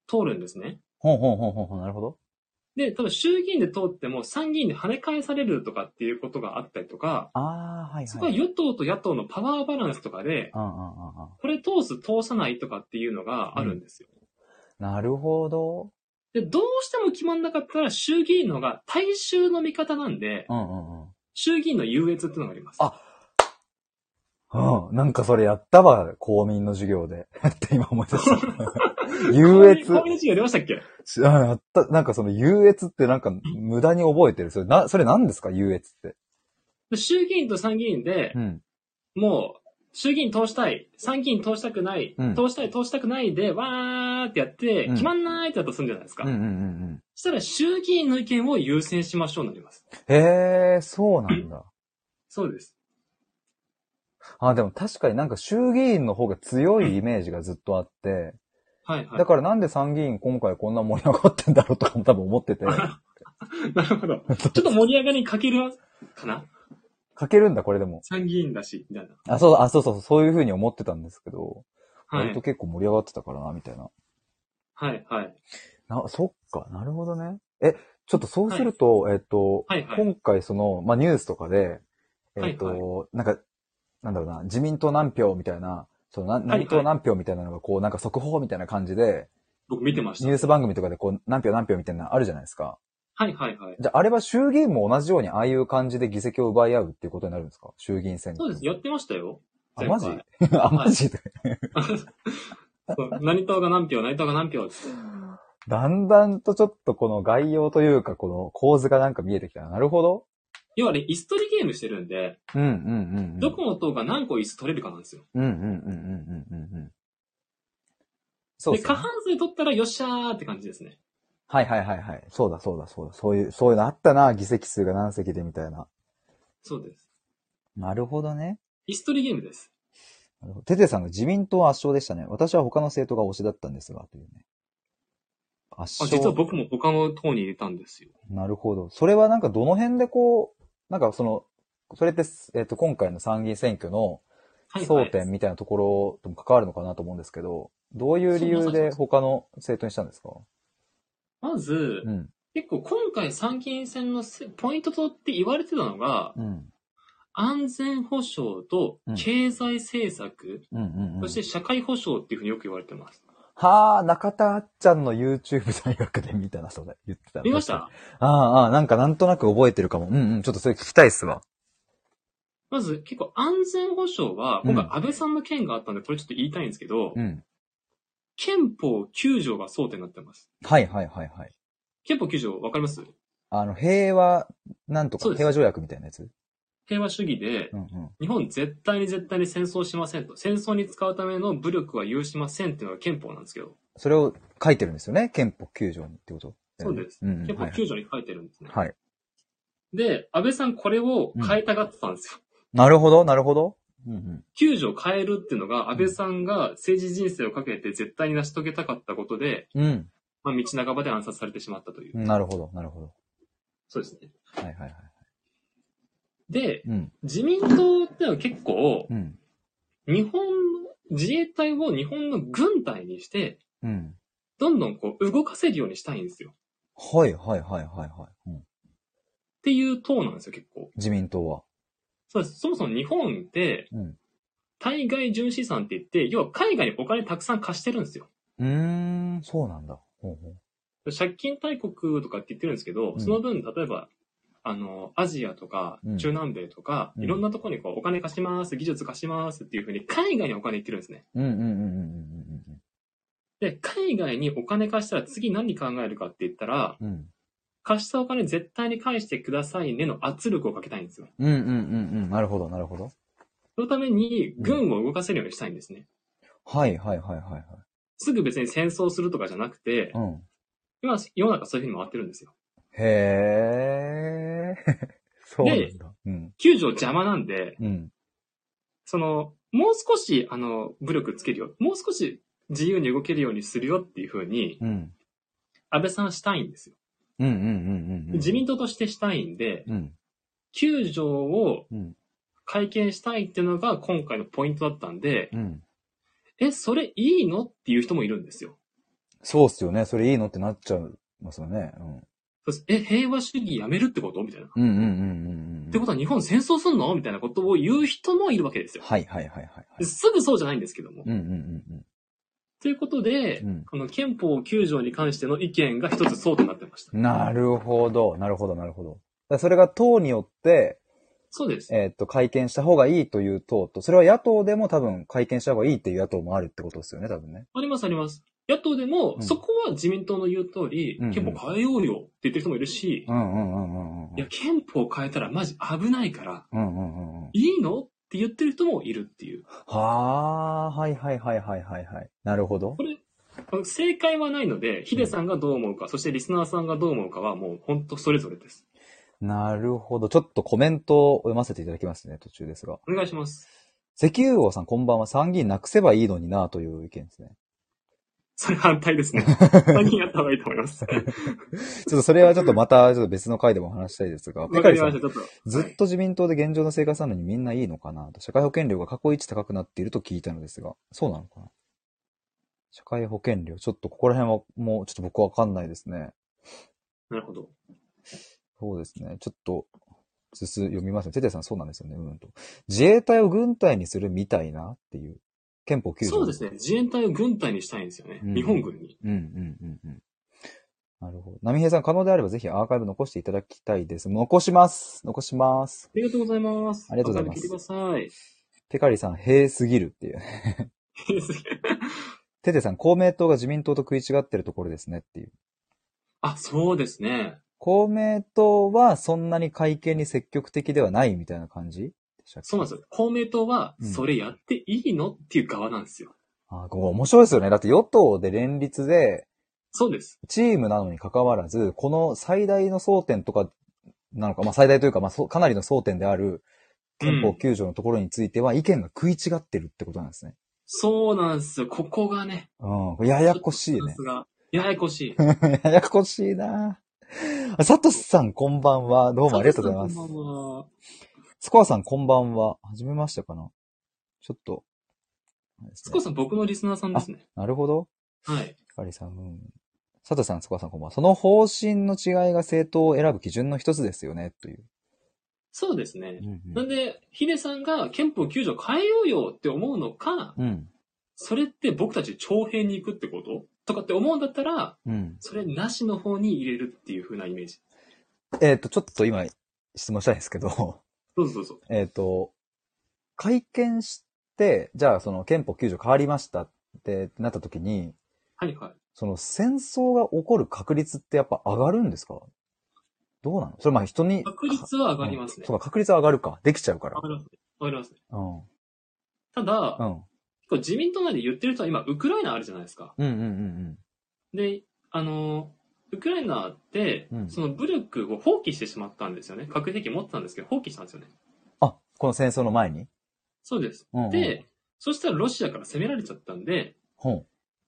通るんですね。ほんほんほんほんほん、なるほど。で、多分衆議院で通っても参議院で跳ね返されるとかっていうことがあったりとか、ああ、はいはい。そこは与党と野党のパワーバランスとかで、うんうんうんうん。これ通す、通さないとかっていうのがあるんですよ。なるほど。で、どうしても決まんなかったら衆議院のが大衆の味方なんで、うんうんうん。衆議院の優越っていうのがあります。あうん。なんかそれやったわ、公民の授業で。[LAUGHS] って今思い出した。[LAUGHS] 優越。公民の授業出ましたっけ？やった、なんかその優越ってなんか無駄に覚えてる。それな、それ何ですか？優越って。で衆議院と参議院でう、ん。もう、衆議院通したい、参議院通したくない、うん通したい、通したくないで、わーってやって、うん決まんないってやったとするんじゃないですか。うんうんうんうん。そしたら衆議院の意見を優先しましょうになります。へえ、そうなんだ。そうです。あ、でも確かになんか衆議院の方が強いイメージがずっとあって、はいはい。だからなんで参議院今回こんな盛り上がってんだろうとかも多分思ってて、[LAUGHS] なるほど。[LAUGHS] ちょっと盛り上がりに欠けるかな？書けるんだ、これでも。参議院だし、みたいな。あ、そう、あ、そうそう、そういう風に思ってたんですけど、はい割と。結構盛り上がってたからな、みたいな。はいはい。な、そっか、なるほどね。え、ちょっとそうすると、えっと、はいはい今回その、まあ、ニュースとかで、えっと、はいなんか、なんだろうな、自民党何票みたいな、その、何党何票みたいなのが、こう、なんか速報みたいな感じで、僕見てました。ニュース番組とかでこう、何票何票みたいなのあるじゃないですか。はいはいはい。じゃあ、あれは衆議院も同じようにああいう感じで議席を奪い合うっていうことになるんですか？衆議院選挙。そうです。やってましたよ。あ、マジ？前 [LAUGHS] あ、マジで。何党が何票、何党が何票って。だんだんとちょっとこの概要というか、この構図がなんか見えてきたな。なるほど。要はね、椅子取りゲームしてるんで、うんうんうん、うん。どこの党が何個椅子取れるかなんですよ。うんうんうんうんうんうんうん。そうで、ね過半数取ったらよっしゃーって感じですね。はいはいはいはい。そうだそうだそうだ。そういう、そういうのあったな。議席数が何席でみたいな。そうです。なるほどね。椅子取りゲームです。テテさんが自民党圧勝でしたね。私は他の政党が推しだったんですが、というね。圧あ、勝。実は僕も他の党に入れたんですよ。なるほど。それはなんかどの辺でこう、なんかその、それって、えっ、と、今回の参議院選挙のはい、争点みたいなところとも関わるのかなと思うんですけど、どういう理由で他の政党にしたんですか？まず、うん。結構今回参議院選のせポイントとって言われてたのが、うん。安全保障と経済政策。そして社会保障っていうふうによく言われてます。はあ、中田あっちゃんの YouTube 大学で見たな、それ。言ってた。見ました？ああ、ああ、なんかなんとなく覚えてるかも。うんうん、ちょっとそれ聞きたいっすわ。まず結構安全保障は、うん今回安倍さんの件があったんで、これちょっと言いたいんですけど、うん。憲法9条が争点になってます。はいはいはいはい。憲法9条わかります？あの、平和、なんとか、平和条約みたいなやつ？平和主義でう、んうん。日本絶対に絶対に戦争しませんと。戦争に使うための武力は有しませんっていうのが憲法なんですけど、それを書いてるんですよね？憲法9条にってこと？そうですうんうん。憲法はい9条に書いてるんですね。はい。で、安倍さんこれを変えたがってたんですよ。なるほど、なるほど。うんうん。9条変えるっていうのが安倍さんが政治人生をかけて絶対に成し遂げたかったことで、うん。まあ、道半ばで暗殺されてしまったという。なるほど、なるほど。そうですね。はいはいはい。で、うん。自民党ってのは結構、うん。日本の、自衛隊を日本の軍隊にして、うん。どんどんこう動かせるようにしたいんですよ。はいはいはいはいはい。うん、っていう党なんですよ、結構。自民党は。そうです。そもそも日本って、うん。対外純資産って言って、要は海外にお金たくさん貸してるんですよ。うーん、そうなんだ。ほうほう借金大国とかって言ってるんですけど、うんその分、例えば、あの、アジアとかうん、中南米とか、うんいろんなところにこうお金貸します、技術貸しますっていうふうに、海外にお金言ってるんですね。うんうんうんうんうんうんで、海外にお金貸したら次何考えるかって言ったら、うん。うん。貸したお金絶対に返してくださいねの圧力をかけたいんですよ。うんうんうんうん。なるほど、なるほど。そのために、軍を動かせるようにしたいんですね。はいはいはいはいはい。すぐ別に戦争するとかじゃなくて、うん。今、世の中そういうふうに回ってるんですよ。へー。そうなんだ。うん。9条邪魔なんで、うん。その、もう少し、あの、武力つけるよ。もう少し自由に動けるようにするよっていうふうに、うん。安倍さんはしたいんですよ。うんうんうんうんうん。自民党としてしたいんで、うん。9条をうん。改憲したいっていうのが今回のポイントだったんで、うん。え、それいいのっていう人もいるんですよ。そうっすよね。それいいのってなっちゃいますよね。うん。え、平和主義やめるってこと？みたいな。っうんうんうんうんうん。てことは日本戦争すんの？みたいなことを言う人もいるわけですよ。はいはいはいはいはい。ですぐそうじゃないんですけども。うんうんうんということで、うんこの憲法9条に関しての意見が一つ争点になってました。うん。なるほど、なるほど、なるほど。それが党によって、そうです。えーっと、会見した方がいいという党と、それは野党でも多分会見した方がいいっていう野党もあるってことですよね、多分ね。ありますあります。野党でも、うんそこは自民党の言う通り、うんうん憲法変えようよって言ってる人もいるし、うんうんうんうんうん。いや、憲法変えたらマジ危ないから、うんうんうんうん。いいのって言ってる人もいるっていう。はあ、はいはいはいはいはいはい。なるほどこ。れ、正解はないので、ヒデさんがどう思うか、そしてリスナーさんがどう思うかはもう本当それぞれです。なるほど。ちょっとコメントを読ませていただきますね、途中ですが。お願いします。石油王さんこんばんは。参議院なくせばいいのになという意見ですね。それ反対ですね。他にやった方がいいと思います。ちょっとそれはちょっとまた、ちょっと別の回でも話したいですが、ペわカリさんかりました、ちょっと。ずっと自民党で現状の生活なのにみんないいのかな？と、社会保険料が過去一高くなっていると聞いたのですが、そうなのかな？社会保険料、ちょっとここら辺はもうちょっと僕わかんないですね。なるほど。そうですね。ちょっと、すす読みますね。テテさんそうなんですよね。うんと。自衛隊を軍隊にするみたいなっていう。憲法9条。そうですね。自衛隊を軍隊にしたいんですよね。うん日本軍に。うんうんうんうん。なるほど。波平さん、可能であればぜひアーカイブ残していただきたいです。残します。残します。ありがとうございます。ありがとうございますアーカイブ聞いてください。ペカリさん、平すぎるっていう。テテさん、公明党が自民党と食い違ってるところですねっていう。あ、そうですね。公明党はそんなに会見に積極的ではないみたいな感じ？そうなんですよ。公明党は、うんそれやっていいのっていう側なんですよ。あここ面白いですよね。だって与党で連立で、そうです。チームなのに関わらず、この最大の争点とか、なのか、まあ最大というか、まあそうかなりの争点である、憲法9条のところについては意見が食い違ってるってことなんですね。そうなんですよ。ここがね。うん。ややこしいね。ややこしい。[LAUGHS] ややこしいなあサトシさんこんばんは。どうもありがとうございますスコアさんこんばんは。はじめましてかな？ちょっと。スコさん、僕のリスナーさんですね。なるほど。はい。カリさん、うん。サトシさん、スコアさんこんばんは。その方針の違いが政党を選ぶ基準の一つですよね、という。そうですね。うんなんで、ヒデさんが憲法9条変えようよって思うのか、うん。うん。それって僕たち徴兵に行くってこととかって思うんだったら、うん。それなしの方に入れるっていう風なイメージ。えっ、と、ちょっと今、質問したいんですけど、どうぞどうぞ。えっと、会見して、じゃあその憲法9条変わりましたってなった時に、はいはい。その戦争が起こる確率ってやっぱ上がるんですか？どうなの？それまあ人に。確率は上がりますね。そうか、確率は上がるか。できちゃうから上。がりますね。上がりますね。うん。ただ、うん。結構自民党内で言ってる人は今、ウクライナあるじゃないですか。うんうんうんで、あの、ウクライナって、うんその武力を放棄してしまったんですよね。核兵器持ってたんですけど、放棄したんですよね。あ、この戦争の前に？そうです。うんうんで、そしたらロシアから攻められちゃったんで、ほん。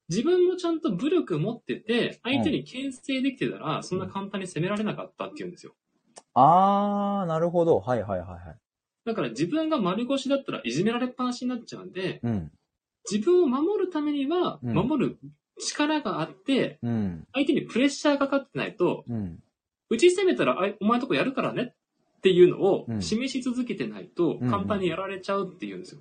自分もちゃんと武力持ってて、相手に牽制できてたら、そんな簡単に攻められなかったって言うんですよ。あー、なるほど。はいはいはいはい。だから自分が丸腰だったらいじめられっぱなしになっちゃうんで、うん。自分を守るためには、うん守る力があって、うん。相手にプレッシャーがかかってないと、うち攻めたら、あいお前のとこやるからねっていうのをうん示し続けてないとうん、簡単にやられちゃうっていうんですよ。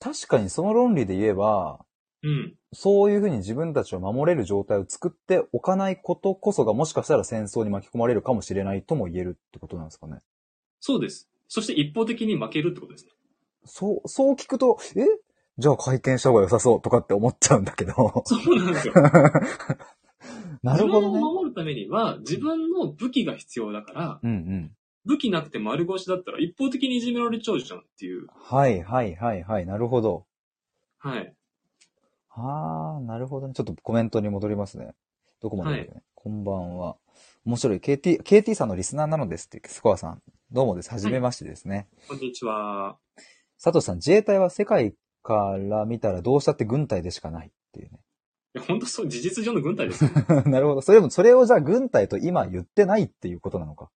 確かにその論理で言えば、うん。そういうふうに自分たちを守れる状態を作っておかないことこそがもしかしたら戦争に巻き込まれるかもしれないとも言えるってことなんですかね。そうです。そして一方的に負けるってことですね。そう、そう聞くと、え？じゃあ会見した方が良さそうとかって思っちゃうんだけど。そうなんですよ。[LAUGHS] なるほどね。自分を守るためには、自分の武器が必要だから、うんうん。武器なくて丸腰だったら一方的にいじめられちゃうじゃんっていう。はいはいはいはい。なるほど。はい。あー、なるほどね。ちょっとコメントに戻りますね。どこまでだっけね、こんばんは。面白い。KT、KT さんのリスナーなのですってスコアさん。どうもです。はじめましてですね。こんにちは。佐藤さん、自衛隊は世界から見たらどうしたって軍隊でしかないっていうね。いや、本当そう、事実上の軍隊ですよ。[LAUGHS] なるほど。それも、それをじゃあ軍隊と今言ってないっていうことなのか。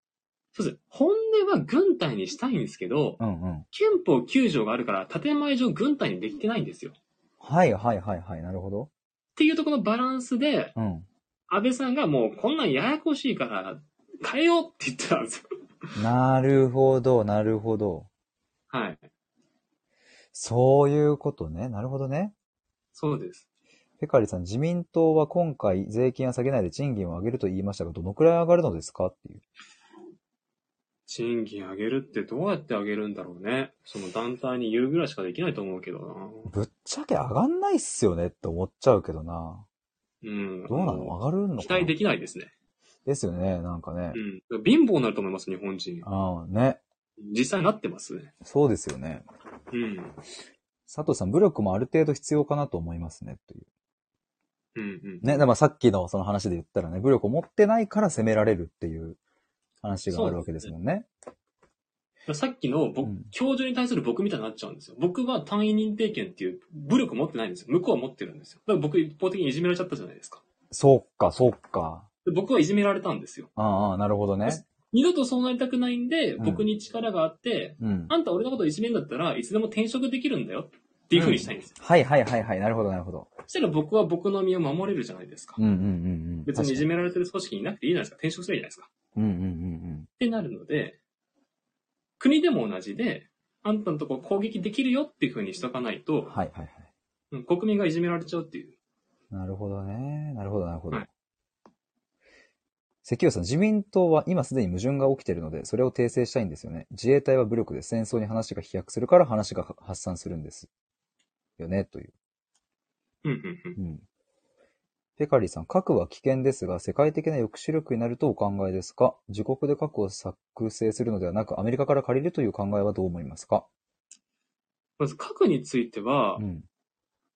そうです。本音は軍隊にしたいんですけど、うんうん。憲法9条があるから、建前上軍隊にできてないんですよ。っはいはいはいはい。なるほど。ていうところのバランスで、うん。安倍さんがもうこんなんややこしいから、変えようって言ってたんですよ。なるほど、なるほど。はい。そういうことね。なるほどね。そうです。ペカリさん、自民党は今回税金は下げないで賃金を上げると言いましたが、どのくらい上がるのですかっていう。賃金上げるってどうやって上げるんだろうね。その団体に言うぐらいしかできないと思うけどな。ぶっちゃけ上がんないっすよねって思っちゃうけどな。うん。どうなの？上がるの期待できないですね。ですよね、なんかね。うん。貧乏になると思います、日本人。ああ、ね。実際なってますね。そうですよね。うん。佐藤さん、武力もある程度必要かなと思いますね、という。うん。うん。ね、だからさっきのその話で言ったらね、武力を持ってないから攻められるっていう話があるわけですもん。ね。さっきの僕、教授に対する僕みたいになっちゃうん。ですよ。僕は単位認定権っていう武力持ってないん。ですよ。向こうは持ってるん。ですよ。だから僕一方的にいじめられちゃったじゃないですか。そうか、そうか。僕はいじめられたん。ですよ。ああ、なるほどね。二度とそうなりたくないんで、うん僕に力があって、うん。あんた俺のこといじめんだったらいつでも転職できるんだよっていう風にしたいんですよ。はいはいはいはい。なるほどなるほど。そしたら僕は僕の身を守れるじゃないですか。うんうんうんうん。別にいじめられてる組織にいなくていいじゃないですか。転職すればいいじゃないですか。うんうんうんってなるので、国でも同じで、あんたのとこ攻撃できるよっていう風にしとかないうん。と、はいはいはい。うん国民がいじめられちゃうっていう。なるほどね。なるほどなるほど。はい関与さん、自民党は今すでに矛盾が起きているので、それを訂正したいんですよね。自衛隊は武力で戦争に話が飛躍するから話が発散するんです。よね、という。うんうんうん。うん。ペカリーさん、核は危険ですが、世界的な抑止力になるとお考えですか？自国で核を作成するのではなく、アメリカから借りるという考えはどう思いますか？まず核については、うん。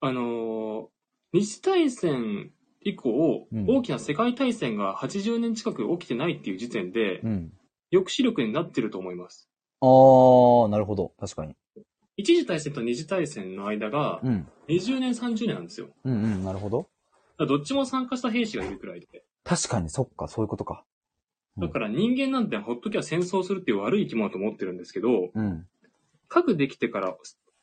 あのー日大戦以降、うん大きな世界大戦が80年近く起きてないっていう時点で、うん。抑止力になってると思います。あー、なるほど。確かに。一次大戦と二次大戦の間がうん。20年、30年なんですよ。だかうんうん、なるほど。らどっちも参加した兵士がいるくらいで。確かに、そっか、そういうことか。うんだから人間なんてほっときゃ戦争するっていう悪い生き物だと思ってるんですけど、うん。核できてから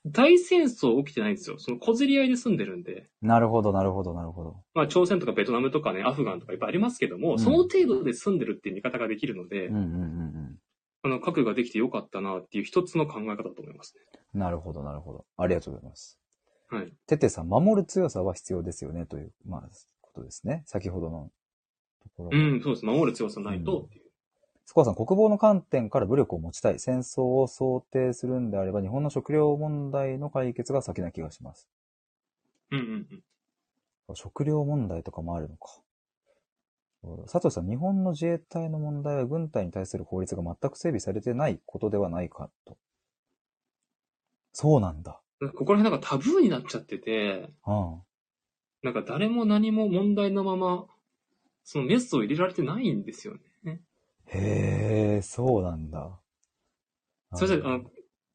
大戦争起きてないんですよ。その小競り合いで住んでるんで。なるほど、なるほど、なるほど。まあ朝鮮とかベトナムとかね、アフガンとかいっぱいありますけども、うんその程度で住んでるっていう見方ができるので、うんうんうんあの核ができてよかったなっていう一つの考え方だと思いますね。うん。なるほど、なるほど。ありがとうございます。はい。ててさん、守る強さは必要ですよね、という、まあ、ことですね。先ほどのところ。うん、そうです。守る強さないとっていう。スコアさん、国防の観点から武力を持ちたい。戦争を想定するんであれば、日本の食料問題の解決が先な気がします。うんうんうん。食料問題とかもあるのか。佐藤さん、日本の自衛隊の問題は軍隊に対する法律が全く整備されてないことではないかと。そうなんだ。ここら辺なんかタブーになっちゃってて、うん。なんか誰も何も問題のまま、そのメスを入れられてないんですよね。へえ、そうなんだ。それじゃあ、あの、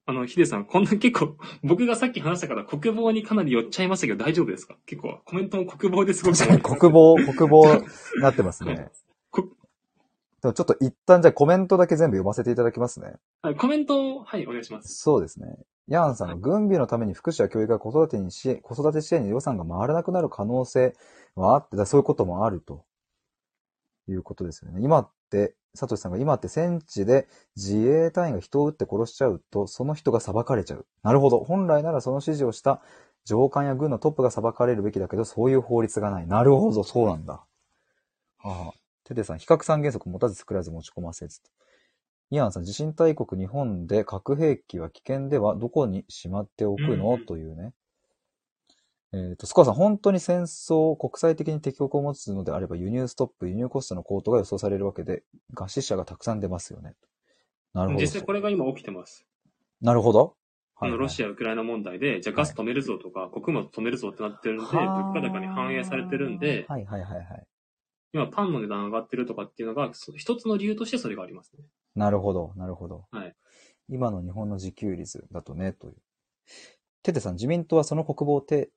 あの、ヒデさん、こんな結構、[LAUGHS] 僕がさっき話したから国防にかなり寄っちゃいましたけど大丈夫ですか？結構、コメントも国防ですごく国防、国防になってますね。[LAUGHS] こでもちょっと一旦じゃあコメントだけ全部読ませていただきますね。はい、コメントを、はい、お願いします。そうですね。ヤンさんが軍備のために福祉や教育や子育てに支援、子育て支援に予算が回らなくなる可能性はあって、だそういうこともあるということですよね。今って、佐藤さんが今って戦地で自衛隊員が人を撃って殺しちゃうと、その人が裁かれちゃう。なるほど。本来ならその指示をした上官や軍のトップが裁かれるべきだけど、そういう法律がない。なるほど、そうなんだ。ああ。テテさん、比較三原則持たず作らず持ち込ませずと。イアンさん、地震大国日本で核兵器は危険ではどこにしまっておくの、うんというね。えっ、と、スコアさん、本当に戦争、国際的に敵国を持つのであれば、輸入ストップ、輸入コストの高騰が予想されるわけで、餓死者がたくさん出ますよね。なるほど。実際これが今起きてます。なるほど。あの、ロシアア、ウクライナ問題で、じゃあガス止めるぞとか、穀物止めるぞってなってるんで、物価高に反映されてるんで、はいはいはいはい。今パンの値段上がってるとかっていうのが、そ一つの理由としてそれがありますね。なるほど、なるほど。はい今の日本の自給率だとね、という。テテさん、自民党はその国防手、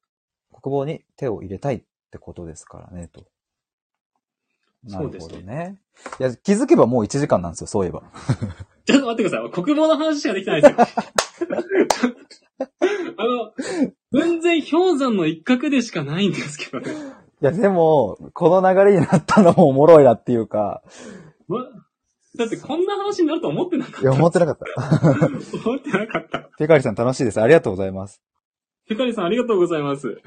国防に手を入れたいってことですからね、と。なるほどね。いや、気づけばもう1時間なんですよ、そういえば。[LAUGHS] ちょっと待ってください。国防の話しかできてないですよ。[LAUGHS] あの、全然氷山の一角でしかないんですけどね。いや、でも、この流れになったのもおもろいなっていうか、まだってこんな話になると思ってなかっいや、思ってなかった。た。[LAUGHS] 思ってなかった。ペカリさん楽しいです。ありがとうございます。ペカリさんありがとうございます。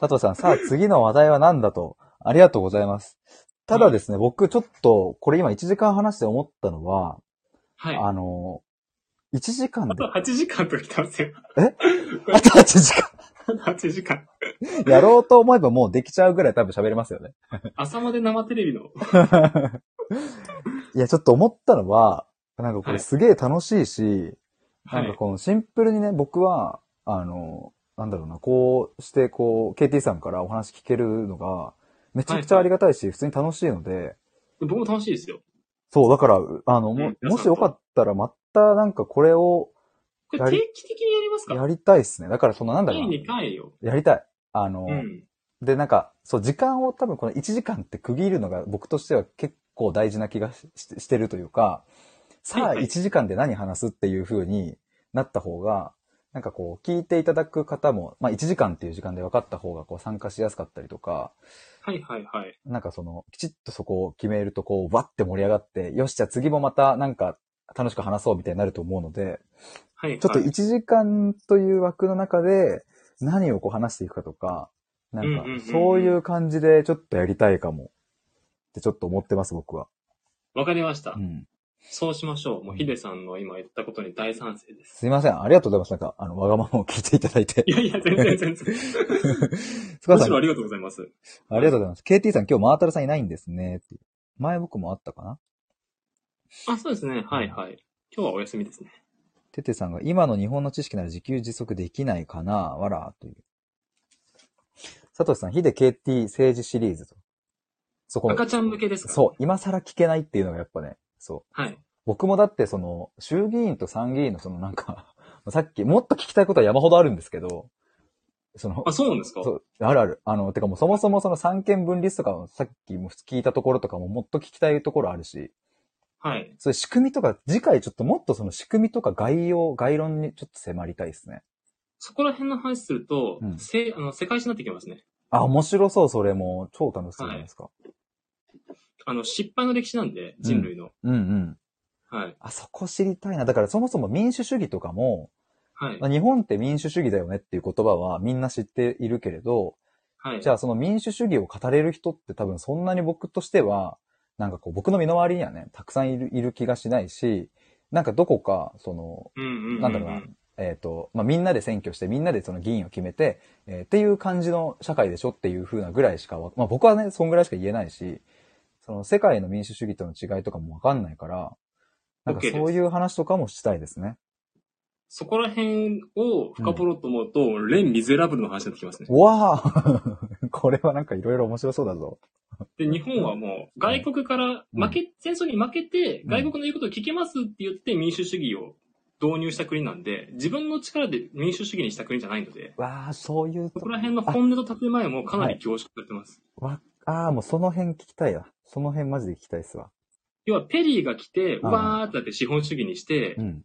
佐藤さん、さあ次の話題は何だと？ありがとうございます。ただですね、僕ちょっと、これ今1時間話して思ったのは、はい。あの、1時間であと、8時間と来てますよ。[LAUGHS] あと8時間？8時間。やろうと思えばもうできちゃうぐらい多分喋れますよね。朝まで生テレビの。[LAUGHS] いや、ちょっと思ったのは、なんかこはいれすげえ楽しいし、はい。なんかこのシンプルにね、僕は、あの、なんだろうな、こうしてこう、KT さんからお話聞けるのが、めちゃくちゃありがたいし、普通に楽しいので、僕も楽しいですよ。そう、だから、あの、もうんもしよかったら、またなんかこれをこれ定期的にやりますか？やりたいっすね。だから、そのなんだろう第な。2回よ。やりたい。あの、うん。で、なんか、そう、時間を多分この1時間って区切るのが僕としては結構大事な気がしてるというか、さあはいはい1時間で何話すっていう風になった方が、なんかこう、聞いていただく方も、まあ1時間っていう時間で分かった方がこう参加しやすかったりとか、はいはいはい。なんかその、きちっとそこを決めるとこう、わって盛り上がって、よし、じゃあ次もまたなんか楽しく話そうみたいになると思うので、はいはい。ちょっと1時間という枠の中で何をこう話していくかとか、なんかそういう感じでちょっとやりたいかもってちょっと思ってます、僕は。わかりました。うん。そうしましょう。もうヒデさんの今言ったことに大賛成です。すいません。ありがとうございます。なんか、あの、わがままを聞いていただいてい。やいや、全然全然。[LAUGHS] スカさん、あむしろありがとうございます。りがとうございます。KT さん、今日マータルさんいないんですね。っていう前僕もあったかな？あ、そうですね。はいはい。今日はお休みですね。テテさんが、今の日本の知識なら自給自足できないかなわら、という。サトシさん、ヒデ KT 政治シリーズと。そこ、赤ちゃん向けですか？そう、今更聞けないっていうのがやっぱね、そう。はい。僕もだってその、衆議院と参議院のそのなんか、[LAUGHS] さっき、もっと聞きたいことは山ほどあるんですけど、そのあ、、そうなんですか？そう、あるある。あの、てかもうそもそもその三権分立とかもさっきも聞いたところとかももっと聞きたいところあるし、はい。そういう仕組みとか、次回ちょっともっとその仕組みとか概要、概論にちょっと迫りたいですね。そこら辺の話すると、うんせあの世界史になってきますね。あ、面白そう、それも。超楽しそうじゃないですか。あの、失敗の歴史なんで、人類の。うんうん。はい。あ、そこ知りたいな。だからそもそも民主主義とかも、はいま。あ日本って民主主義だよねっていう言葉はみんな知っているけれど、はい。じゃあその民主主義を語れる人って多分そんなに僕としては、なんかこう僕の身の回りにはね、たくさんいるいる気がしないし、なんかどこか、その、うんうんうんうん。なんだろうな、えっ、と、まあ、みんなで選挙して、みんなでその議員を決めて、えーっていう感じの社会でしょっていう風なぐらいしかわ、まあ、僕はね、そんぐらいしか言えないし、その世界の民主主義との違いとかもわかんないから、なんかそういう話とかもしたいですね。そこら辺を深掘ろうと思うと、レン・ミゼラブルの話になってきますね。うわあ [LAUGHS] これはなんかいろいろ面白そうだぞ。で、日本はもう、外国から負け、戦争に負けて、外国の言うことを聞けますって言って民主主義を導入した国なんで、自分の力で民主主義にした国じゃないので、わあそういうとそこら辺の本音と建前もかなり凝縮されてます。わ、ああ、もうその辺聞きたいわ。その辺マジで聞きたいっすわ。要は、ペリーが来て、うんわーってなって資本主義にして、うん。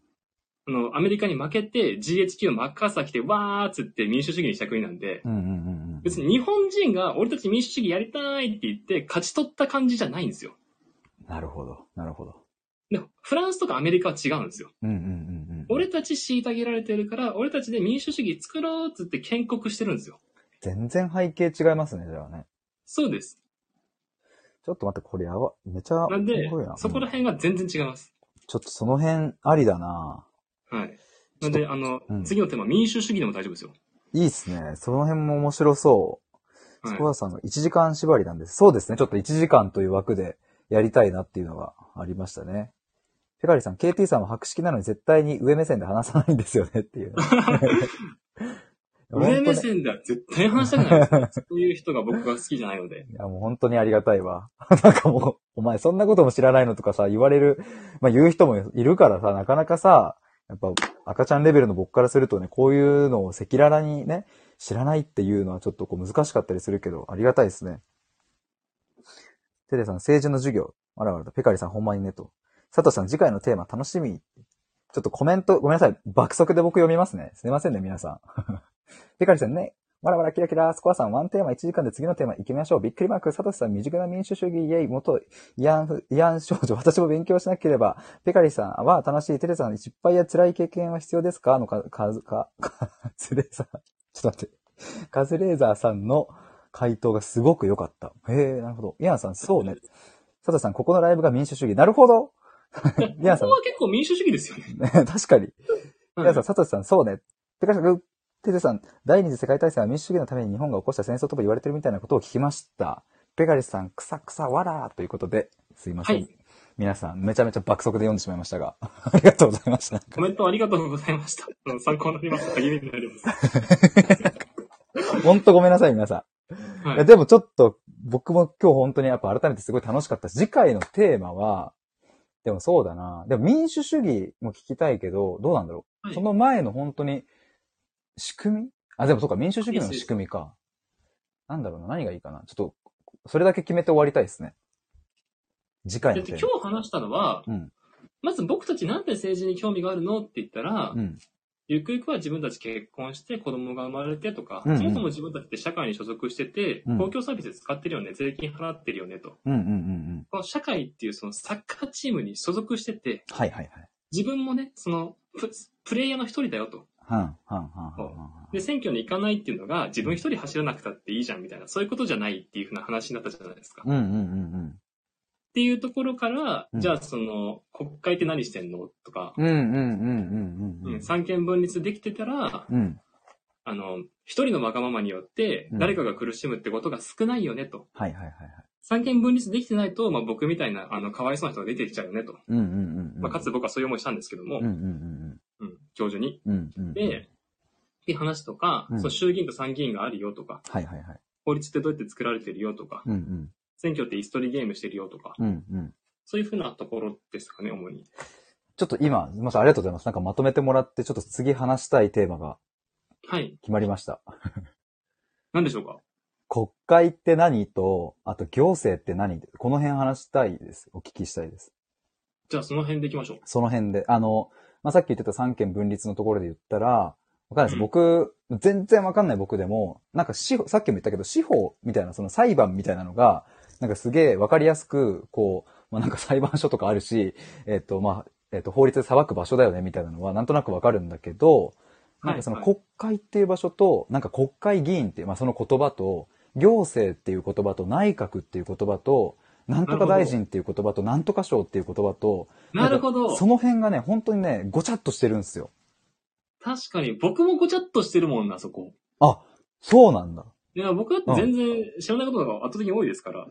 あの、アメリカに負けて、GHQ マッカーサー来て、わーっつって民主主義にした国なんでう、んうんうんうん。別に日本人が俺たち民主主義やりたいって言って勝ち取った感じじゃないんですよ。なるほど。なるほど。でフランスとかアメリカは違うんですよ。うんうんうんうん。俺たち虐げられてるから、俺たちで民主主義作ろうっつって建国してるんですよ。全然背景違いますね、じゃあね。そうです。ちょっと待って、これやば、めちゃ、なんでそこらうん辺が全然違います。ちょっとその辺ありだなはい。なんで、あの、うん次のテーマ、民主主義でも大丈夫ですよ。いいっすね。その辺も面白そう。はいスコアさんの1時間縛りなんです。そうですね。ちょっと1時間という枠でやりたいなっていうのがありましたね。ペカリさん、KT さんは博識なのに絶対に上目線で話さないんですよねっていう。[LAUGHS] 上目線では絶対話したくないです。そういう人が僕が好きじゃないので。[LAUGHS] いや、もう本当にありがたいわ。[LAUGHS] なんかもう、お前そんなことも知らないのとかさ、言われる、まあ言う人もいるからさ、なかなかさ、やっぱ赤ちゃんレベルの僕からするとね、こういうのを赤裸々にね、知らないっていうのはちょっとこう難しかったりするけど、ありがたいですね。テレさん、政治の授業。あらあらだ、ペカリさんほんまにねと。佐藤さん、次回のテーマ楽しみ。ちょっとコメント、ごめんなさい。爆速で僕読みますね。すいませんね、皆さん。[LAUGHS] ペカリさんね、わらわらキラキラ、スコアさん、ワンテーマ1時間で次のテーマ行きましょう。びっくりマーク、サトシさん、未熟な民主主義、イェイ、元、イアンフ、イアン少女、私も勉強しなければ。ペカリさんは楽しい、テレさん、失敗や辛い経験は必要ですか？のか、か、か、カズレーザー、ちょっと待って。カズレーザーさんの回答がすごく良かった。へえ、なるほど。イアンさん、そうね。サトシさん、ここのライブが民主主義。なるほど。イアンさんここは結構民主主義ですよね。ね [LAUGHS] 確かに。はい皆さん、サトシさん、そうね。てか、テテさん、第二次世界大戦は民主主義のために日本が起こした戦争とも言われてるみたいなことを聞きました。ペガリスさん、くさくさわらーということで、すいません。はい皆さん、めちゃめちゃ爆速で読んでしまいましたが、[LAUGHS] ありがとうございました。コメントありがとうございました。参考になりました。励みになります。ほんとごめんなさい、皆さん。やはいい。でもちょっと、僕も今日本当にやっぱ改めてすごい楽しかったし、次回のテーマは、でもそうだな。でも民主主義も聞きたいけど、どうなんだろう。はいその前の本当に、仕組み？あ、でもそうか、民主主義の仕組みか。なんだろうな、何がいいかな。ちょっと、それだけ決めて終わりたいですね。次回だってのテーマ。今日話したのは、うんまず僕たちなんで政治に興味があるのって言ったら、うん。ゆくゆくは自分たち結婚して子供が生まれてとか、うんうんそもそも自分たちって社会に所属してて、うん公共サービスで使ってるよね、税金払ってるよねと。うんうんうんうん。この社会っていうそのサッカーチームに所属してて、はいはいはい。自分もね、そのププレイヤーの一人だよと。で、選挙に行かないっていうのが自分一人走らなくたっていいじゃんみたいな、そういうことじゃないっていうふうな話になったじゃないですか。っうんうんうんていうところから、うんじゃあその、国会って何してんの？とか、うん。うんうんうんうんうんうん三権分立できてたら、うん。うん。あの、一人のわがままによってうん誰かが苦しむってことが少ないよねと。はいはいはいはい。三権分立できてないと、まあ僕みたいな、あの、かわいそうな人が出てきちゃうよねと。うんうんうんうん。まあかつて僕はそういう思いしたんですけども、うん教授に。うん。うんうん。で、って話とか、うんその衆議院と参議院があるよとか、はいはいはい。法律ってどうやって作られてるよとか、うんうん。選挙ってイストリゲームしてるよとか、うんうん。そういうふうなところですかね、主に。ちょっと今、すみません、ありがとうございます。なんかまとめてもらって、ちょっと次話したいテーマがはい。決まりました。[LAUGHS] 何でしょうか？国会って何と、あと行政って何？この辺話したいです。お聞きしたいです。じゃあその辺でいきましょう。その辺で。あの、まあ、さっき言ってた三権分立のところで言ったら、わかんないです。うん僕、全然わかんない僕でも、なんか司法、さっきも言ったけど、司法みたいな、その裁判みたいなのが、なんかすげえわかりやすく、こう、まあ、なんか裁判所とかあるし、えっ、と、まあ、えっ、と、法律で裁く場所だよね、みたいなのは、なんとなくわかるんだけど、なんかそのはい国会っていう場所と、なんか国会議員っていう、まあ、その言葉と、行政っていう言葉と、内閣っていう言葉と、なんとか大臣っていう言葉と、なんとか省っていう言葉と、なるほど。その辺がね、本当にね、ごちゃっとしてるんですよ。確かに、僕もごちゃっとしてるもんな、そこ。あ、そうなんだ。いや、僕だって全然知らないことが圧倒的に多いですから。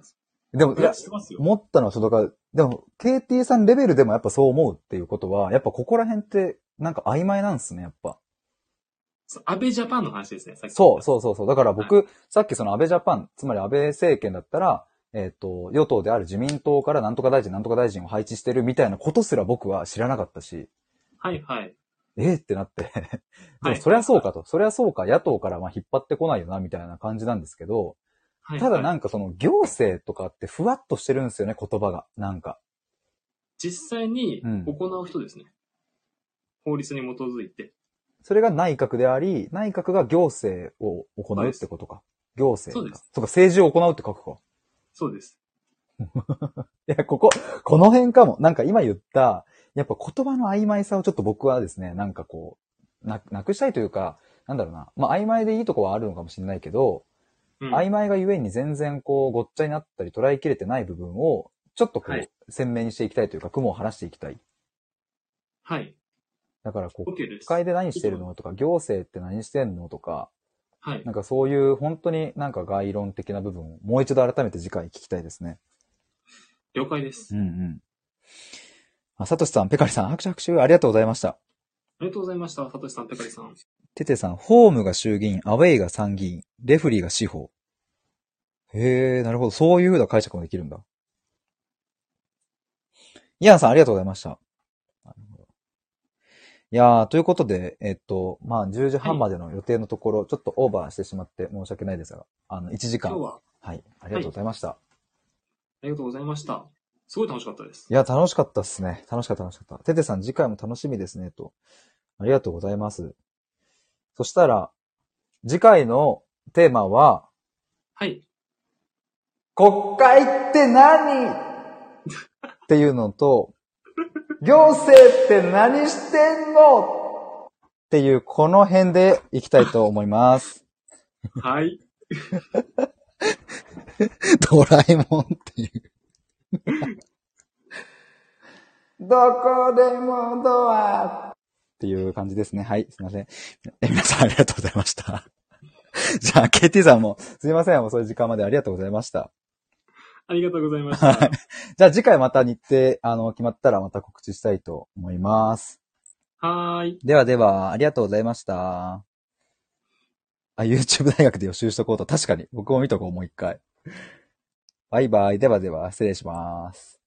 でも、いや。思ったのは、そうだから、でも、KT さんレベルでもやっぱそう思うっていうことは、やっぱここら辺って、なんか曖昧なんですね、やっぱ。安倍ジャパンの話ですね、さっき。そう、そうそうそう。だから僕、さっきその安倍ジャパン、つまり安倍政権だったら、えっ、と、与党である自民党からなんとか大臣、なんとか大臣を配置してるみたいなことすら僕は知らなかったし、はいはい。えーってなって。で [LAUGHS] はいもそりゃそうかと。そりゃそうか。野党からまあ引っ張ってこないよな、みたいな感じなんですけど、はい、ただはないんかその行政とかってふわっとしてるんですよね、言葉が。なんか。実際にうん行う人ですね。法律に基づいて。それが内閣であり、内閣が行政を行うってことか。行政か。そうですそうか、政治を行うって書くか。そうです。[LAUGHS] いや、ここ、この辺かも。なんか今言った、やっぱ言葉の曖昧さをちょっと僕はですね、なんかこう、な、なくしたいというか、なんだろうな。まあ曖昧でいいとこはあるのかもしれないけど、うん。曖昧がゆえに全然こう、ごっちゃになったり捉えきれてない部分を、ちょっとこう、はい鮮明にしていきたいというか、雲を晴らしていきたい。はい。だからこう。国会で何してるのとか、行政って何してんのとか、はいな。んかそういう本当になんか概論的な部分をもう一度改めて次回聞きたいですね。了解です。うんうん。あ、サトシさん、ペカリさん、拍手拍手ありがとうございました。ありがとうございました。サトシさん、ペカリさん。テテさん、ホームが衆議院、アウェイが参議院、レフリーが司法。へえ、なるほど。そういう風な解釈もできるんだ。イアンさん、ありがとうございました。いやー、ということで、えっと、まあ、10時半までの予定のところ、ちょっとオーバーしてしまって申し訳ないですが、あの、1時間。今日は？はい、ありがとうございました。ありがとうございました。すごい楽しかったです。いや、楽しかったっすね。楽しかった、楽しかった。テテさん、次回も楽しみですね、と。ありがとうございます。そしたら、次回のテーマは、はい。国会って何？っていうのと、行政って何してんの？っていう、この辺でいきたいと思います。はい。[LAUGHS] ドラえもんっていう。どこでもドアっていう感じですね。はい、すいません。え皆さんありがとうございました。じゃあ、KT さんも、すいません、遅い時間までありがとうございました。ありがとうございました。じゃあ次回また日程、あの、決まったらまた告知したいと思います。はーい。ではでは、ありがとうございました。あ、YouTube 大学で予習しとこうと。確かに。僕も見とこう、もう一回。バイバイ。ではでは、失礼します。